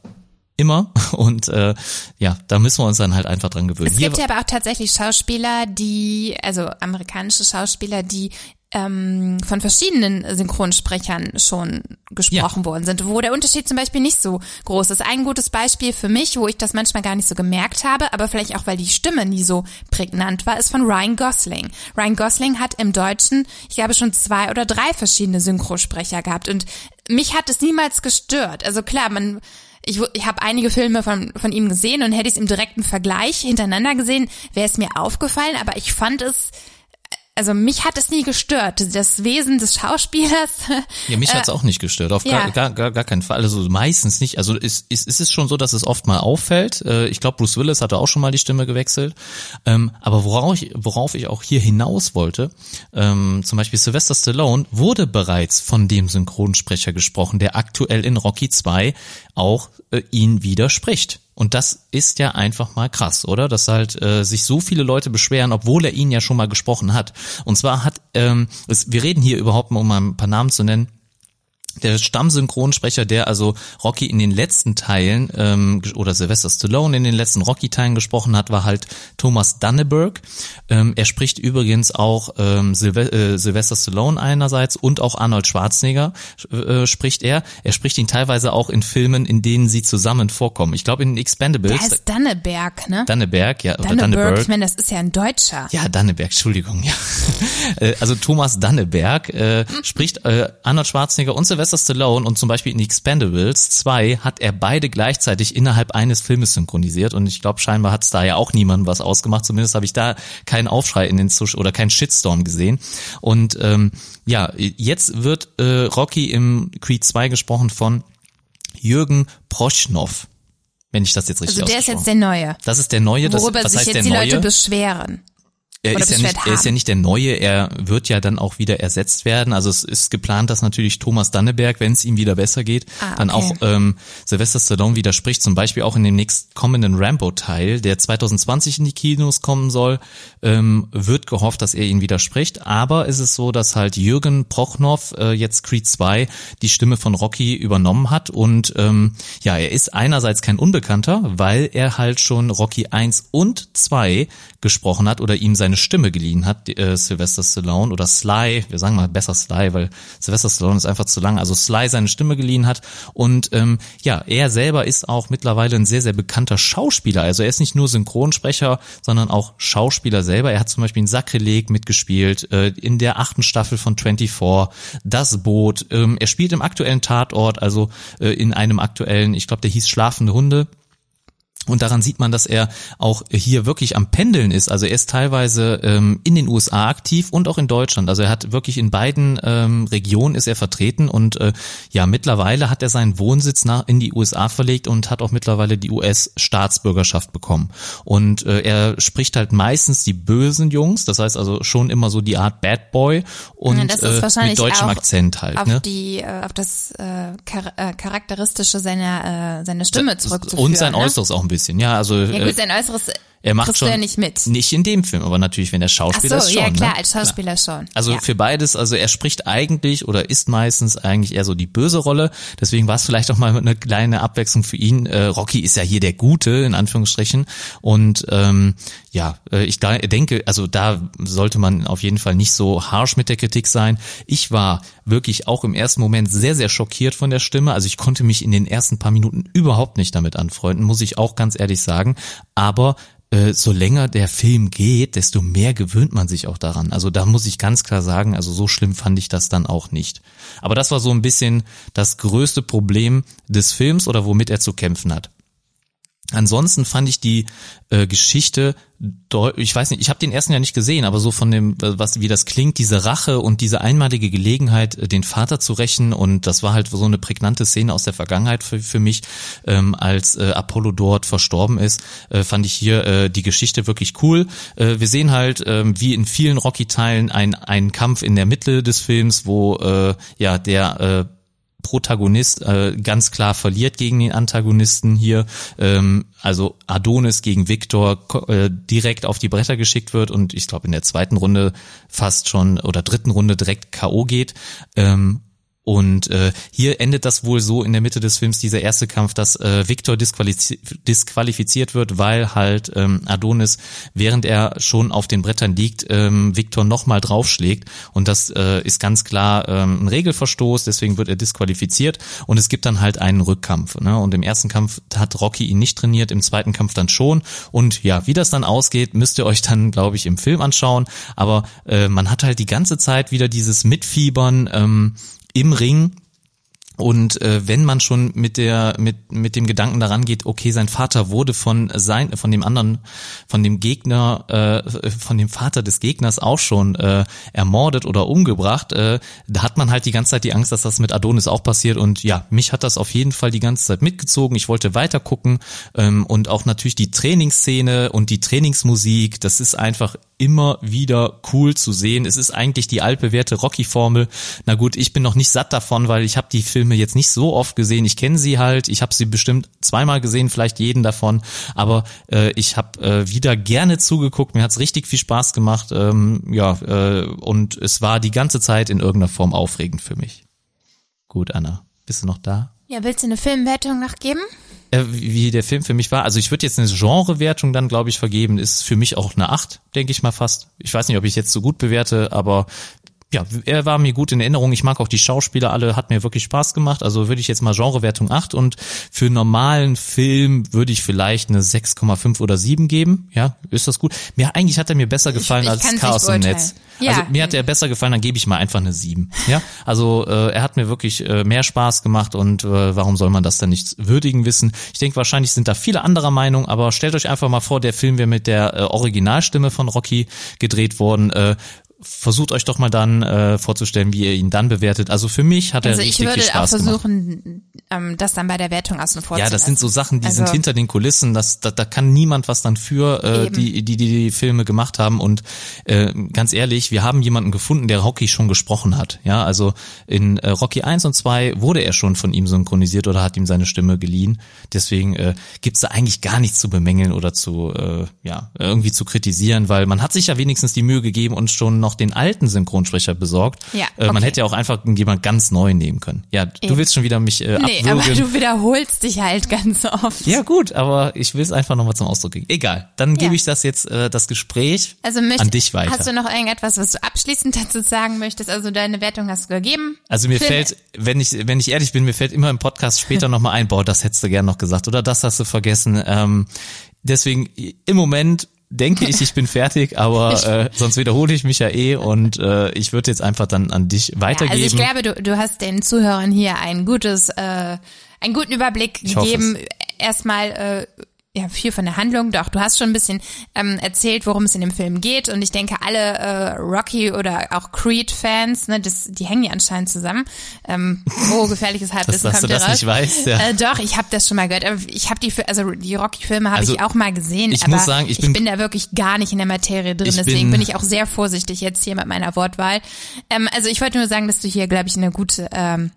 immer und äh, ja, da müssen wir uns dann halt einfach dran gewöhnen. Es gibt ja aber auch tatsächlich Schauspieler, die, also amerikanische Schauspieler, die ähm, von verschiedenen Synchronsprechern schon gesprochen ja. worden sind, wo der Unterschied zum Beispiel nicht so groß ist. Ein gutes Beispiel für mich, wo ich das manchmal gar nicht so gemerkt habe, aber vielleicht auch, weil die Stimme nie so prägnant war, ist von Ryan Gosling. Ryan Gosling hat im Deutschen, ich glaube, schon zwei oder drei verschiedene Synchrosprecher gehabt und mich hat es niemals gestört. Also klar, man ich, ich habe einige Filme von, von ihm gesehen und hätte ich es im direkten Vergleich hintereinander gesehen, wäre es mir aufgefallen, aber ich fand es also mich hat es nie gestört, das Wesen des Schauspielers. Ja, mich äh, hat's auch nicht gestört, auf ja. gar, gar, gar keinen Fall. Also meistens nicht. Also ist, ist, ist es schon so, dass es oft mal auffällt. Äh, ich glaube, Bruce Willis hatte auch schon mal die Stimme gewechselt. Ähm, aber worauf ich, worauf ich auch hier hinaus wollte, ähm, zum Beispiel Sylvester Stallone wurde bereits von dem Synchronsprecher gesprochen, der aktuell in Rocky 2 auch äh, ihn widerspricht. Und das ist ja einfach mal krass, oder? Dass halt äh, sich so viele Leute beschweren, obwohl er ihn ja schon mal gesprochen hat. Und zwar hat, ähm, es, wir reden hier überhaupt mal, um mal ein paar Namen zu nennen, der Stammsynchronsprecher, der also Rocky in den letzten Teilen ähm, oder Sylvester Stallone in den letzten Rocky-Teilen gesprochen hat, war halt Thomas Danneberg. Ähm, er spricht übrigens auch ähm, Sylve äh, Sylvester Stallone einerseits und auch Arnold Schwarzenegger äh, spricht er. Er spricht ihn teilweise auch in Filmen, in denen sie zusammen vorkommen. Ich glaube in Expendables. Der heißt Danneberg, ne? Danneberg, ja. Danneberg, Danneberg. ich meine, das ist ja ein Deutscher. Ja, Danneberg, Entschuldigung, ja. Äh, also Thomas Danneberg äh, spricht äh, Arnold Schwarzenegger und Sylvester Sylvester Stallone und zum Beispiel in Expendables 2 hat er beide gleichzeitig innerhalb eines Filmes synchronisiert und ich glaube scheinbar hat es da ja auch niemandem was ausgemacht. Zumindest habe ich da keinen Aufschrei in den Zusch oder keinen Shitstorm gesehen. Und ähm, ja, jetzt wird äh, Rocky im Creed 2 gesprochen von Jürgen Proschnow. Wenn ich das jetzt richtig Also der ist jetzt der Neue. Das ist der Neue. Das, Worüber was sich heißt jetzt der die Neue? Leute beschweren. Er ist, ja nicht, er ist ja nicht der Neue, er wird ja dann auch wieder ersetzt werden. Also es ist geplant, dass natürlich Thomas Danneberg, wenn es ihm wieder besser geht, Ah, dann okay. auch ähm, Sylvester Stallone widerspricht, zum Beispiel auch in dem nächst kommenden Rambo-Teil, der 2020 in die Kinos kommen soll, ähm, wird gehofft, dass er ihn widerspricht. Aber es ist so, dass halt Jürgen Prochnow äh, jetzt Creed 2 die Stimme von Rocky übernommen hat und ähm, ja, er ist einerseits kein Unbekannter, weil er halt schon Rocky 1 und 2 gesprochen hat oder ihm seine Stimme geliehen hat, äh, Sylvester Stallone oder Sly, wir sagen mal besser Sly, weil Sylvester Stallone ist einfach zu lang, also Sly seine Stimme geliehen hat und ähm, ja, er selber ist auch mittlerweile ein sehr, sehr bekannter Schauspieler, also er ist nicht nur Synchronsprecher, sondern auch Schauspieler selber, er hat zum Beispiel in Sakrileg mitgespielt, äh, in der achten Staffel von 24, Das Boot, ähm, er spielt im aktuellen Tatort, also äh, in einem aktuellen, ich glaube, der hieß Schlafende Hunde, und daran sieht man, dass er auch hier wirklich am Pendeln ist. Also er ist teilweise ähm, in den USA aktiv und auch in Deutschland. Also er hat wirklich in beiden ähm, Regionen ist er vertreten und äh, ja mittlerweile hat er seinen Wohnsitz nach in die USA verlegt und hat auch mittlerweile die US-Staatsbürgerschaft bekommen. Und äh, er spricht halt meistens die bösen Jungs. Das heißt also schon immer so die Art Bad Boy und Ja, das ist äh, wahrscheinlich mit deutschem Akzent halt. auf ne? die, äh, auf das äh, char äh, charakteristische seiner äh, seiner Stimme zurückzuführen. und sein ne? Äußeres auch ein bisschen. Ja, also Ja äh, gut, sein Äußeres er macht kriegst schon ja nicht mit. Nicht in dem Film, aber natürlich, wenn er Ach Schauspieler so, ist schon. ja klar, ne? als Schauspieler schon. Also ja. für beides, also er spricht eigentlich oder ist meistens eigentlich eher so die böse Rolle. Deswegen war es vielleicht auch mal eine kleine Abwechslung für ihn. Äh, Rocky ist ja hier der Gute, in Anführungsstrichen. Und ähm, ja, äh, ich da, denke, also da sollte man auf jeden Fall nicht so harsh mit der Kritik sein. Ich war wirklich auch im ersten Moment sehr, sehr schockiert von der Stimme. Also ich konnte mich in den ersten paar Minuten überhaupt nicht damit anfreunden, muss ich auch ganz ehrlich sagen. Aber äh, so länger der Film geht, desto mehr gewöhnt man sich auch daran. Also da muss ich ganz klar sagen, also so schlimm fand ich das dann auch nicht. Aber das war so ein bisschen das größte Problem des Films oder womit er zu kämpfen hat. Ansonsten fand ich die äh, Geschichte, ich weiß nicht, ich habe den ersten ja nicht gesehen, aber so von dem, äh, was wie das klingt, diese Rache und diese einmalige Gelegenheit, äh, den Vater zu rächen und das war halt so eine prägnante Szene aus der Vergangenheit für, für mich, ähm, als äh, Apollo dort verstorben ist, äh, fand ich hier äh, die Geschichte wirklich cool. Äh, wir sehen halt, ähm, wie in vielen Rocky-Teilen, ein, einen Kampf in der Mitte des Films, wo äh, ja der äh, Protagonist äh, ganz klar verliert gegen den Antagonisten hier. Ähm, also Adonis gegen Victor äh, direkt auf die Bretter geschickt wird und ich glaube in der zweiten Runde fast schon oder dritten Runde direkt K.O. geht. Ähm, und äh, hier endet das wohl so in der Mitte des Films, dieser erste Kampf, dass äh, Victor disqualifiz disqualifiziert wird, weil halt ähm, Adonis, während er schon auf den Brettern liegt, ähm, Victor nochmal draufschlägt. Und das äh, ist ganz klar ähm, ein Regelverstoß, deswegen wird er disqualifiziert. Und es gibt dann halt einen Rückkampf. Ne? Und im ersten Kampf hat Rocky ihn nicht trainiert, im zweiten Kampf dann schon. Und ja, wie das dann ausgeht, müsst ihr euch dann, glaube ich, im Film anschauen. Aber äh, man hat halt die ganze Zeit wieder dieses Mitfiebern. Ähm, im Ring. Und äh, wenn man schon mit der mit mit dem Gedanken daran geht, okay, sein Vater wurde von sein von dem anderen von dem Gegner äh, von dem Vater des Gegners auch schon äh, ermordet oder umgebracht, äh, da hat man halt die ganze Zeit die Angst, dass das mit Adonis auch passiert. Und ja, mich hat das auf jeden Fall die ganze Zeit mitgezogen. Ich wollte weiter gucken ähm, und auch natürlich die Trainingsszene und die Trainingsmusik. Das ist einfach immer wieder cool zu sehen. Es ist eigentlich die altbewährte Rocky-Formel. Na gut, ich bin noch nicht satt davon, weil ich habe die Filme jetzt nicht so oft gesehen. Ich kenne sie halt. Ich habe sie bestimmt zweimal gesehen, vielleicht jeden davon. Aber äh, ich habe äh, wieder gerne zugeguckt. Mir hat's richtig viel Spaß gemacht. Ähm, ja, äh, und es war die ganze Zeit in irgendeiner Form aufregend für mich. Gut, Anna. Bist du noch da? Ja, willst du eine Filmwertung noch geben? Äh, wie der Film für mich war. Also ich würde jetzt eine Genrewertung dann, glaube ich, vergeben. Ist für mich auch eine 8, denke ich mal fast. Ich weiß nicht, ob ich jetzt so gut bewerte, aber ja, er war mir gut in Erinnerung. Ich mag auch die Schauspieler alle, hat mir wirklich Spaß gemacht. Also würde ich jetzt mal Genrewertung 8 und für normalen Film würde ich vielleicht eine 6,5 oder 7 geben. Ja, ist das gut? Mir eigentlich hat er mir besser gefallen ich als kann's Chaos im. Netz. Ja. Also mir hat er besser gefallen, dann gebe ich mal einfach eine 7. Ja, also äh, er hat mir wirklich äh, mehr Spaß gemacht und äh, warum soll man das dann nicht würdigen wissen? Ich denke, wahrscheinlich sind da viele anderer Meinung, aber stellt euch einfach mal vor, der Film wäre mit der äh, Originalstimme von Rocky gedreht worden. Äh, versucht euch doch mal dann äh, vorzustellen, wie ihr ihn dann bewertet. Also für mich hat er Also ich richtig würde viel auch Spaß gemacht. versuchen, ähm, das dann bei der Wertung außen vor Ja, zu das sind so. Sachen, die Also- sind hinter den Kulissen, das, da, da kann niemand was dann für, äh, die, die, die die Filme gemacht haben. Und äh, ganz ehrlich, wir haben jemanden gefunden, der Rocky schon gesprochen hat. Ja, also in äh, Rocky 1 und 2 wurde er schon von ihm synchronisiert oder hat ihm seine Stimme geliehen. Deswegen äh, gibt's da eigentlich gar nichts zu bemängeln oder zu, äh, ja, irgendwie zu kritisieren, weil man hat sich ja wenigstens die Mühe gegeben und schon noch den alten Synchronsprecher besorgt. Ja, äh, man okay. hätte ja auch einfach jemand ganz neu nehmen können. Ja, du Eben. willst schon wieder mich äh, Nee, abwürgen. aber du wiederholst dich halt ganz oft. Ja gut, aber ich will es einfach nochmal zum Ausdruck kriegen. Egal, dann gebe Ja. ich das jetzt, äh, das Gespräch Also möcht, an dich weiter. Hast du noch irgendetwas, was du abschließend dazu sagen möchtest? Also deine Wertung hast du gegeben. also mir Film- fällt, wenn ich, wenn ich ehrlich bin, mir fällt immer im Podcast später nochmal ein, boah, das hättest du gern noch gesagt oder das hast du vergessen. Ähm, deswegen im Moment denke ich, ich bin fertig, aber äh, sonst wiederhole ich mich ja eh und äh, ich würde jetzt einfach dann an dich Ja, weitergeben. also ich glaube, du, du hast den Zuhörern hier ein gutes, äh, einen guten Überblick gegeben. Erstmal äh, ja viel von der Handlung. Doch, du hast schon ein bisschen ähm, erzählt, worum es in dem Film geht. Und ich denke, alle äh, Rocky oder auch Creed-Fans, ne, das, die hängen ja anscheinend zusammen. Ähm, oh, gefährliches Halbwissen dass du kommt hier das raus. nicht weißt, ja. Äh, doch, ich habe das schon mal gehört. Aber ich habe die, also die Rocky-Filme habe Also, ich auch mal gesehen. ich aber muss sagen, ich bin- da wirklich gar nicht in der Materie drin. Ich Deswegen bin- bin ich auch sehr vorsichtig jetzt hier mit meiner Wortwahl. Ähm, also ich wollte nur sagen, dass du hier, glaube ich, eine gute, ähm,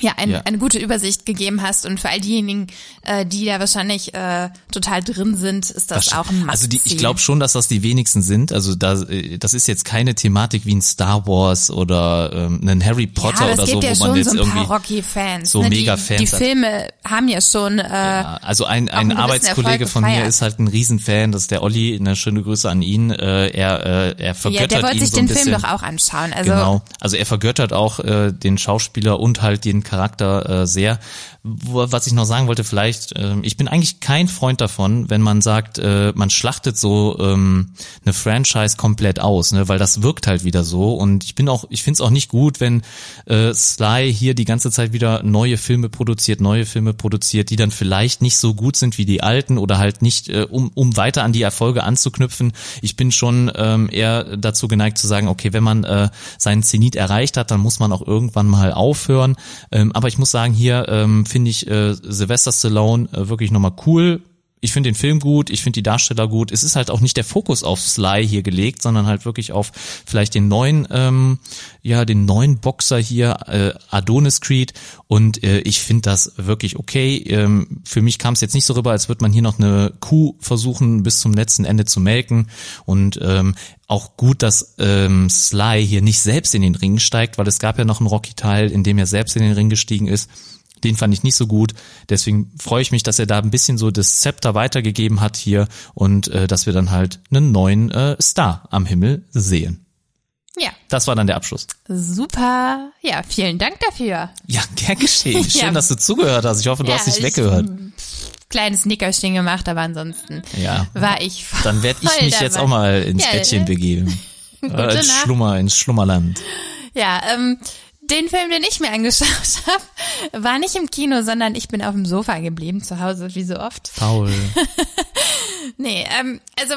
ja, ein, Ja. eine gute Übersicht gegeben hast und für all diejenigen, äh, die da wahrscheinlich äh, total drin sind, ist das auch ein Must Also die, ich glaube schon, dass das die wenigsten sind. Also da, äh, das ist jetzt keine Thematik wie ein Star Wars oder ähm, ein Harry ja, Potter aber oder so, ja wo man jetzt so irgendwie paar Rocky-Fans. so ne? Mega-Fans Die, die. Filme haben ja schon, äh, Ja, also ein, ein Arbeitskollege von mir ist halt ein Riesenfan, das ist der Olli, eine schöne Grüße an ihn. Äh, er, äh, er ja, vergöttert der wollte sich so den bisschen. Film doch auch anschauen. Also Genau. Also er vergöttert auch äh, den Schauspieler und halt den Charakter äh, sehr. Was ich noch sagen wollte, vielleicht, äh, ich bin eigentlich kein Freund davon, wenn man sagt, äh, man schlachtet so ähm, eine Franchise komplett aus, ne? weil das wirkt halt wieder so. Und ich bin auch, ich finde es auch nicht gut, wenn äh, Sly hier die ganze Zeit wieder neue Filme produziert, neue Filme produziert, die dann vielleicht nicht so gut sind wie die alten oder halt nicht, äh, um, um weiter an die Erfolge anzuknüpfen. Ich bin schon ähm, eher dazu geneigt zu sagen, okay, wenn man äh, seinen Zenit erreicht hat, dann muss man auch irgendwann mal aufhören. Ähm, aber ich muss sagen, hier ähm, finde ich äh, Sylvester Stallone äh, wirklich nochmal cool. Ich finde den Film gut, ich finde die Darsteller gut. Es ist halt auch nicht der Fokus auf Sly hier gelegt, sondern halt wirklich auf vielleicht den neuen, ähm, ja, den neuen Boxer hier, äh, Adonis Creed. Und äh, ich finde das wirklich okay. Ähm, für mich kam es jetzt nicht so rüber, als würde man hier noch eine Kuh versuchen, bis zum letzten Ende zu melken. Und ähm, auch gut, dass ähm, Sly hier nicht selbst in den Ring steigt, weil es gab ja noch einen Rocky-Teil, in dem er selbst in den Ring gestiegen ist. Den fand ich nicht so gut. Deswegen freue ich mich, dass er da ein bisschen so das Zepter weitergegeben hat hier und äh, dass wir dann halt einen neuen äh, Star am Himmel sehen. ja, Das war dann der Abschluss. super. Ja, vielen Dank dafür. Ja, gern geschehen. Schön, Ja. dass du zugehört hast. Ich hoffe, du Ja, hast nicht ich- weggehört. Kleines Nickerchen gemacht, aber ansonsten Ja. war ich voll Dann werde ich mich jetzt dabei. auch mal ins Ja, Bettchen ne? begeben. Äh, Gute ins Nacht. Schlummer, ins Schlummerland. Ja, ähm, den Film, den ich mir angeschaut habe, war nicht im Kino, sondern ich bin auf dem Sofa geblieben, zu Hause, wie so oft. Faul. Nee, ähm, also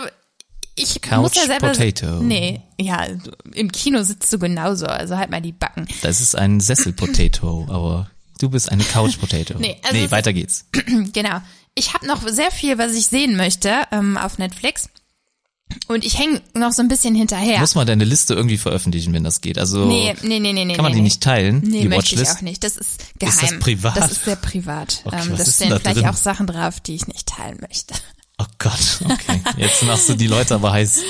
ich Couch muss ja selber... Potato. Nee, ja, im Kino sitzt du genauso, also halt mal die Backen. Das ist ein Sessel-Potato, aber du bist eine Couch-Potato. Nee, also nee weiter geht's. genau. Ich habe noch sehr viel, was ich sehen möchte ähm, auf Netflix. Und ich hänge noch so ein bisschen hinterher. Muss man deine Liste irgendwie veröffentlichen, wenn das geht? Also nee, nee, nee, nee, nee. kann man nee, die nee. nicht teilen, Nee, die möchte ich Watchlist? auch nicht. Das ist geheim. Ist das privat? Das ist sehr privat. Okay, ähm, das stehen da vielleicht drin? auch Sachen drauf, die ich nicht teilen möchte. Oh Gott, okay. Jetzt machst du die Leute aber heiß.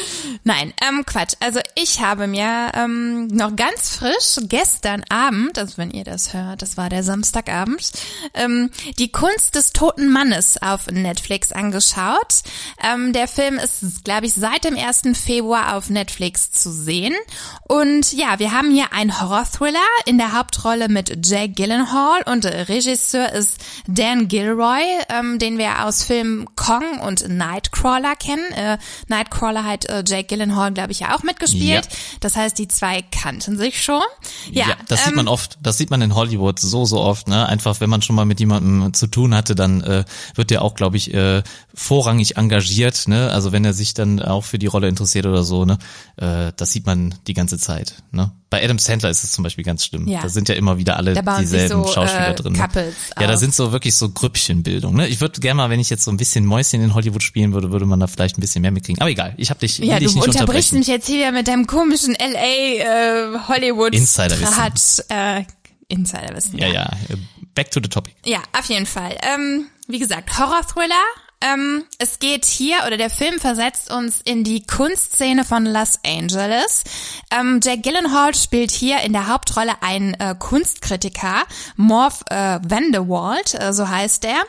Nein, ähm, Quatsch. Also ich habe mir ähm, noch ganz frisch gestern Abend, also wenn ihr das hört, das war der Samstagabend, ähm, die Kunst des toten Mannes auf Netflix angeschaut. Ähm, der Film ist, glaube ich, seit dem 1. Februar auf Netflix zu sehen. Und ja, wir haben hier einen Horror-Thriller in der Hauptrolle mit Jake Gyllenhaal und Regisseur ist Dan Gilroy, ähm, den wir aus Filmen Kong und Nightcrawler kennen. Äh, Nightcrawler hat äh, Jake Gyllenhaal, glaube ich, ja auch mitgespielt. Ja. Das heißt, die zwei kannten sich schon. Ja, ja das ähm, sieht man oft. Das sieht man in Hollywood so, so oft. Ne? Einfach, wenn man schon mal mit jemandem zu tun hatte, dann äh, wird der auch, glaube ich, äh, vorrangig engagiert. Ne? Also wenn er sich dann auch für die Rolle interessiert oder so. Ne? Äh, das sieht man die ganze Zeit. Ne? Bei Adam Sandler ist es zum Beispiel ganz schlimm. Ja. Da sind ja immer wieder alle dieselben so, Schauspieler äh, drin. Ne? Ja, da sind so wirklich so Grüppchenbildung. Ne? Ich würde gerne mal, wenn ich jetzt so ein bisschen Mäuschen in Hollywood spielen würde, würde man da vielleicht ein bisschen mehr mitkriegen. Aber egal, ich habe dich, ja, dich nicht unterbrichst mich jetzt hier mit deinem komischen LA äh, Hollywood Insiderwissen. Äh, Insiderwissen. Ja, ja, ja. Back to the topic. Ja, auf jeden Fall. Ähm, wie gesagt, Horror-Thriller. Ähm, es geht hier, oder der Film versetzt uns in die Kunstszene von Los Angeles. Ähm, Jack Gyllenhaal spielt hier in der Hauptrolle einen äh, Kunstkritiker, Morph äh, Vanderwald, äh, so heißt er.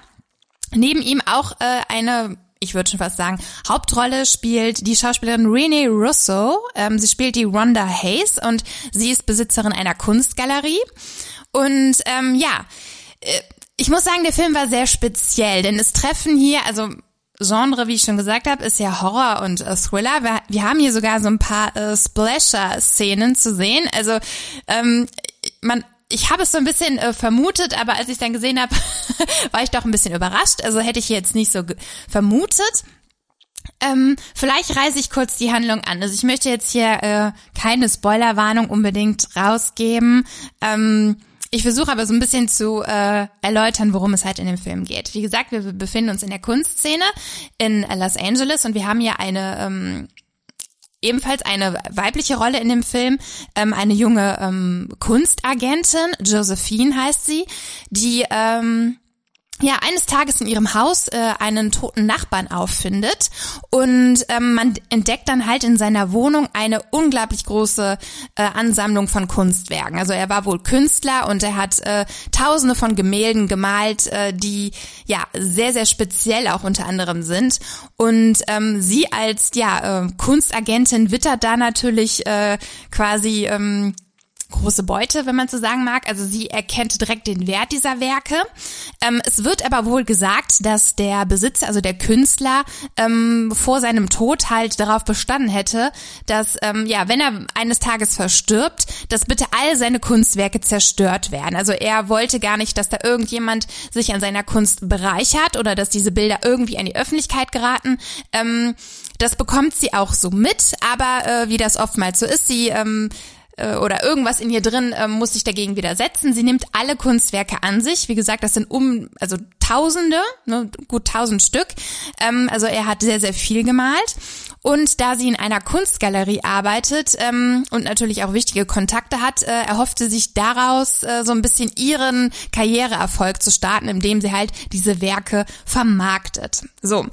Neben ihm auch äh, eine ich würde schon fast sagen, Hauptrolle spielt die Schauspielerin Renee Russo. Ähm, sie spielt die Rhonda Hayes und sie ist Besitzerin einer Kunstgalerie. Und ähm, ja, äh, ich muss sagen, der Film war sehr speziell, denn es treffen hier, also Genre, wie ich schon gesagt habe, ist ja Horror und äh, Thriller. Wir, wir, haben hier sogar so ein paar äh, Splasher-Szenen zu sehen. Also ähm, man ich habe es so ein bisschen äh, vermutet, aber als ich dann gesehen habe, war ich doch ein bisschen überrascht. Also hätte ich jetzt nicht so vermutet. Ähm, vielleicht reiße ich kurz die Handlung an. Also ich möchte jetzt hier äh, keine Spoilerwarnung unbedingt rausgeben. Ähm, ich versuche aber so ein bisschen zu äh, erläutern, worum es halt in dem Film geht. Wie gesagt, wir befinden uns in der Kunstszene in Los Angeles und wir haben hier eine ähm, ebenfalls eine weibliche Rolle in dem Film, ähm, eine junge ähm, Kunstagentin, Josephine heißt sie, die ähm, ja eines Tages in ihrem Haus äh, einen toten Nachbarn auffindet und ähm, man entdeckt dann halt in seiner Wohnung eine unglaublich große äh, Ansammlung von Kunstwerken. Also er war wohl Künstler und er hat äh, Tausende von Gemälden gemalt, äh, die ja sehr sehr speziell auch unter anderem sind. Und ähm, sie als ja äh, Kunstagentin wittert da natürlich äh, quasi ähm, große Beute, wenn man so sagen mag. Also sie erkennt direkt den Wert dieser Werke. Ähm, es wird aber wohl gesagt, dass der Besitzer, also der Künstler, ähm, vor seinem Tod halt darauf bestanden hätte, dass, ähm, ja, wenn er eines Tages verstirbt, dass bitte all seine Kunstwerke zerstört werden. Also er wollte gar nicht, dass da irgendjemand sich an seiner Kunst bereichert oder dass diese Bilder irgendwie an die Öffentlichkeit geraten. Ähm, das bekommt sie auch so mit, aber äh, wie das oftmals so ist, sie ähm, äh, oder irgendwas in ihr drin äh, muss sich dagegen widersetzen. Sie nimmt alle Kunstwerke an sich. Wie gesagt, das sind um, also Tausende, ne, gut tausend Stück. Ähm, also er hat sehr, sehr viel gemalt. Und da sie in einer Kunstgalerie arbeitet ähm, und natürlich auch wichtige Kontakte hat, äh, erhoffte sich daraus äh, so ein bisschen ihren Karriereerfolg zu starten, indem sie halt diese Werke vermarktet. So,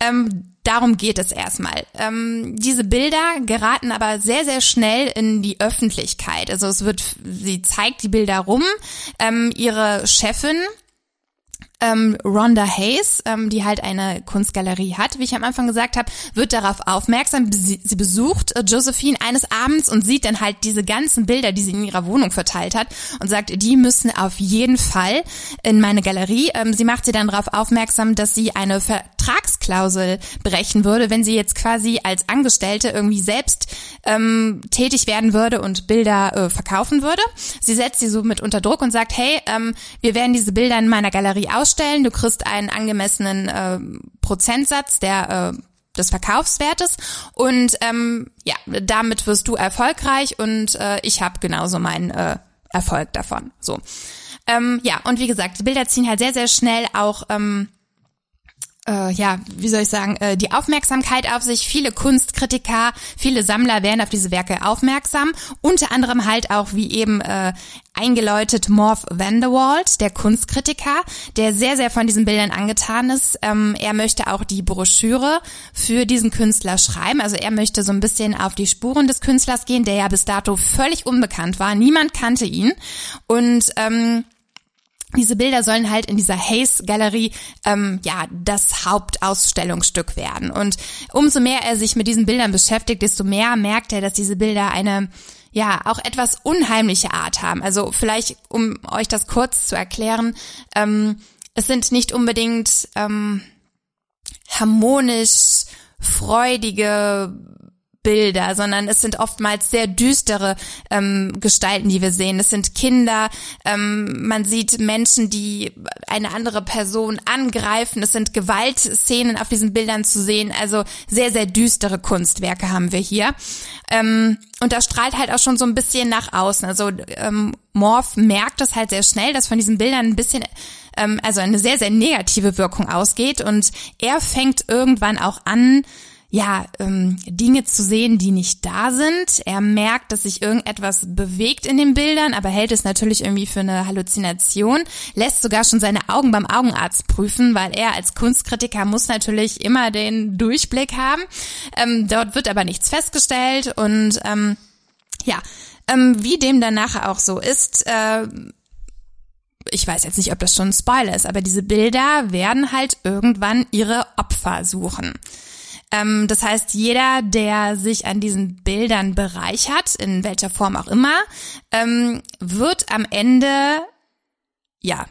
ähm, Darum geht es erstmal. Ähm, diese Bilder geraten aber sehr, sehr schnell in die Öffentlichkeit. Also es wird, sie zeigt die Bilder rum. Ähm, ihre Chefin, ähm, Rhonda Hayes, ähm, die halt eine Kunstgalerie hat, wie ich am Anfang gesagt habe, wird darauf aufmerksam. Sie, besucht äh, Josephine eines Abends und sieht dann halt diese ganzen Bilder, die sie in ihrer Wohnung verteilt hat und sagt, die müssen auf jeden Fall in meine Galerie. Ähm, sie macht sie dann darauf aufmerksam, dass sie eine Vertragsklausel brechen würde, wenn sie jetzt quasi als Angestellte irgendwie selbst ähm, tätig werden würde und Bilder äh, verkaufen würde. Sie setzt sie so mit unter Druck und sagt, hey, ähm, wir werden diese Bilder in meiner Galerie aus ausstellen, du kriegst einen angemessenen äh, Prozentsatz der äh, des Verkaufswertes und ähm, ja, damit wirst du erfolgreich und äh, ich habe genauso meinen äh, Erfolg davon. So. Ähm, ja, und wie gesagt, Bilder ziehen halt sehr, sehr schnell auch ähm, äh, ja, wie soll ich sagen, äh, die Aufmerksamkeit auf sich. Viele Kunstkritiker, viele Sammler werden auf diese Werke aufmerksam. Unter anderem halt auch, wie eben äh, eingeläutet, Morph Vanderwald, der Kunstkritiker, der sehr, sehr von diesen Bildern angetan ist. Ähm, er möchte auch die Broschüre für diesen Künstler schreiben. Also er möchte so ein bisschen auf die Spuren des Künstlers gehen, der ja bis dato völlig unbekannt war. Niemand kannte ihn. Und ähm, diese Bilder sollen halt in dieser Hayes-Galerie ähm, ja das Hauptausstellungsstück werden. Und umso mehr er sich mit diesen Bildern beschäftigt, desto mehr merkt er, dass diese Bilder eine ja auch etwas unheimliche Art haben. Also vielleicht, um euch das kurz zu erklären, ähm, es sind nicht unbedingt ähm, harmonisch freudige Bilder, sondern es sind oftmals sehr düstere ähm, Gestalten, die wir sehen. Es sind Kinder, ähm, man sieht Menschen, die eine andere Person angreifen. Es sind Gewaltszenen auf diesen Bildern zu sehen. Also sehr, sehr düstere Kunstwerke haben wir hier. Ähm, und das strahlt halt auch schon so ein bisschen nach außen. Also ähm, Morph merkt das halt sehr schnell, dass von diesen Bildern ein bisschen ähm, also eine sehr, sehr negative Wirkung ausgeht. Und er fängt irgendwann auch an, ja, ähm, Dinge zu sehen, die nicht da sind. Er merkt, dass sich irgendetwas bewegt in den Bildern, aber hält es natürlich irgendwie für eine Halluzination, lässt sogar schon seine Augen beim Augenarzt prüfen, weil er als Kunstkritiker muss natürlich immer den Durchblick haben. Ähm, dort wird aber nichts festgestellt und ähm, ja, ähm, wie dem dann nachher auch so ist, äh, ich weiß jetzt nicht, ob das schon ein Spoiler ist, aber diese Bilder werden halt irgendwann ihre Opfer suchen. Ähm, das heißt, jeder, der sich an diesen Bildern bereichert, in welcher Form auch immer, ähm, wird am Ende, ja,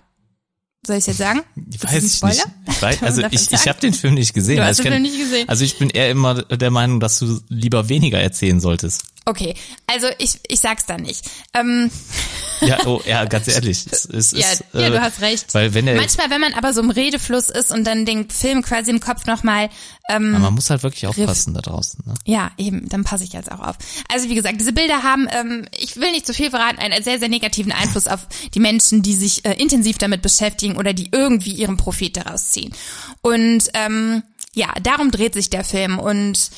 soll ich jetzt sagen? Ich weiß ich nicht. Ich weiß, also ich, ich habe den Film nicht gesehen. Du hast also den Film nicht gesehen. Also ich bin eher immer der Meinung, dass du lieber weniger erzählen solltest. Okay, also ich, ich sag's dann nicht. Ähm, Ja, oh, ja, ganz ehrlich. Es, es ja, ist, ja, äh, du hast recht. Weil wenn er, Manchmal, wenn man aber so im Redefluss ist und dann den Film quasi im Kopf nochmal, ähm, Ja, man muss halt wirklich aufpassen da draußen. Ne? ja, eben, dann passe ich jetzt auch auf. Also wie gesagt, diese Bilder haben, ähm, ich will nicht zu viel verraten, einen sehr, sehr negativen Einfluss auf die Menschen, die sich äh, intensiv damit beschäftigen oder die irgendwie ihren Profit daraus ziehen. Und ähm, ja, darum dreht sich der Film und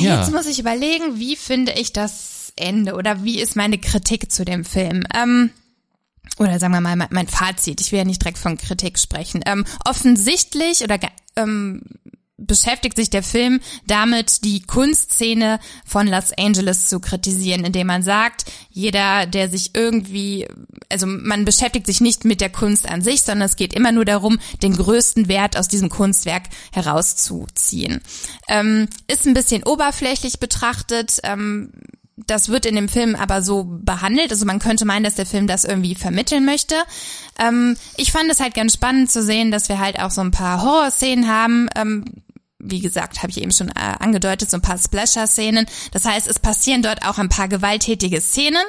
Ja. Jetzt muss ich überlegen, wie finde ich das Ende oder wie ist meine Kritik zu dem Film? Ähm, oder sagen wir mal mein, Fazit. Ich will ja nicht direkt von Kritik sprechen. Ähm, offensichtlich oder ähm, beschäftigt sich der Film damit, die Kunstszene von Los Angeles zu kritisieren, indem man sagt, jeder, der sich irgendwie, also man beschäftigt sich nicht mit der Kunst an sich, sondern es geht immer nur darum, den größten Wert aus diesem Kunstwerk herauszuziehen. Ähm, ist ein bisschen oberflächlich betrachtet. Ähm, das wird in dem Film aber so behandelt. Also man könnte meinen, dass der Film das irgendwie vermitteln möchte. Ähm, ich fand es halt ganz spannend zu sehen, dass wir halt auch so ein paar Horrorszenen haben. Ähm, wie gesagt, habe ich eben schon äh, angedeutet, so ein paar Splasher-Szenen. Das heißt, es passieren dort auch ein paar gewalttätige Szenen.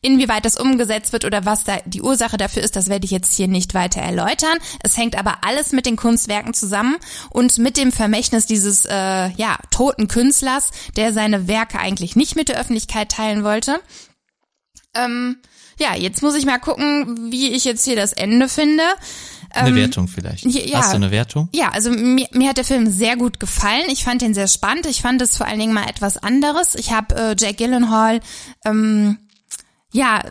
Inwieweit das umgesetzt wird oder was da die Ursache dafür ist, das werde ich jetzt hier nicht weiter erläutern. Es hängt aber alles mit den Kunstwerken zusammen und mit dem Vermächtnis dieses äh, ja toten Künstlers, der seine Werke eigentlich nicht mit der Öffentlichkeit teilen wollte. Ähm, ja, jetzt muss ich mal gucken, wie ich jetzt hier das Ende finde. Eine Ähm, Wertung vielleicht. ja. Hast du eine Wertung? Ja, also mir, mir hat der Film sehr gut gefallen. Ich fand ihn sehr spannend. Ich fand es vor allen Dingen mal etwas anderes. Ich habe äh, Jack Gyllenhaal ähm, ja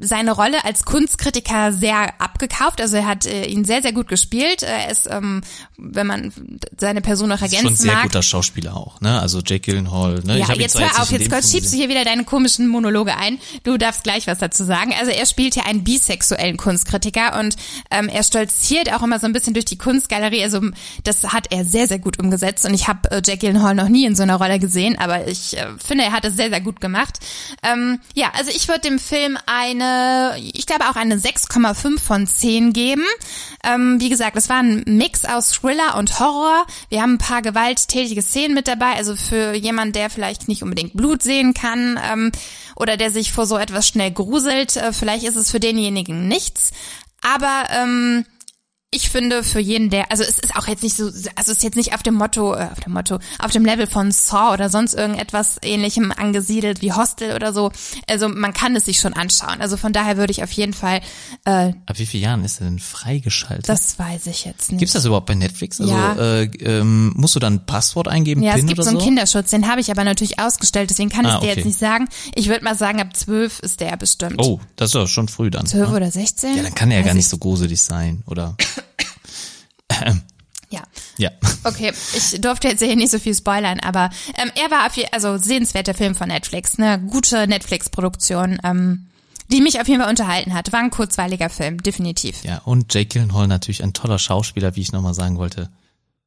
seine Rolle als Kunstkritiker sehr abgekauft. Also er hat äh, ihn sehr sehr gut gespielt. Er ist, ähm, wenn man seine Person noch Ist schon ein sehr mag, guter Schauspieler auch, ne? Also Jake Gyllenhaal, ne? ich ja, ihn jetzt hör auf, jetzt Film schiebst du hier wieder deine komischen Monologe ein. Du darfst gleich was dazu sagen. Also er spielt hier einen bisexuellen Kunstkritiker und ähm, er stolziert auch immer so ein bisschen durch die Kunstgalerie. Also das hat er sehr, sehr gut umgesetzt und ich habe äh, Jack Gyllenhaal noch nie in so einer Rolle gesehen, aber ich äh, finde, er hat es sehr, sehr gut gemacht. Ähm, ja, also ich würde dem Film eine, ich glaube auch eine 6,5 von 10 geben. Ähm, wie gesagt, es war ein Mix aus Thriller und Horror. Wir haben ein paar gewalttätige Szenen mit dabei. Also für jemand, der vielleicht nicht unbedingt Blut sehen kann ähm, oder der sich vor so etwas schnell gruselt, äh, vielleicht ist es für denjenigen nichts. Aber ähm, ich finde für jeden, der, also es ist auch jetzt nicht so, also es ist jetzt nicht auf dem Motto, äh, auf dem Motto, auf dem Level von Saw oder sonst irgendetwas ähnlichem angesiedelt wie Hostel oder so. Also man kann es sich schon anschauen. Also von daher würde ich auf jeden Fall, äh, Ab wie vielen Jahren ist er denn freigeschaltet? das weiß ich jetzt nicht. Gibt's das überhaupt bei Netflix? Also Ja. äh, ähm, musst du dann ein Passwort eingeben, ja, PIN es gibt so einen so? Kinderschutz, den habe ich aber natürlich ausgestellt, deswegen kann ich Ah, dir okay. jetzt nicht sagen. Ich würde mal sagen, ab zwölf ist der bestimmt. Oh, das ist doch schon früh dann. Zwölf ne? oder 16? Ja, dann kann er ja gar nicht ich- so gruselig sein, oder? Ja. Ja. Okay, ich durfte jetzt hier nicht so viel spoilern, aber ähm, er war auf je, also sehenswerter Film von Netflix, eine gute Netflix-Produktion, ähm, die mich auf jeden Fall unterhalten hat. War ein kurzweiliger Film, definitiv. Ja, und Jake Gyllenhaal natürlich ein toller Schauspieler, wie ich nochmal sagen wollte.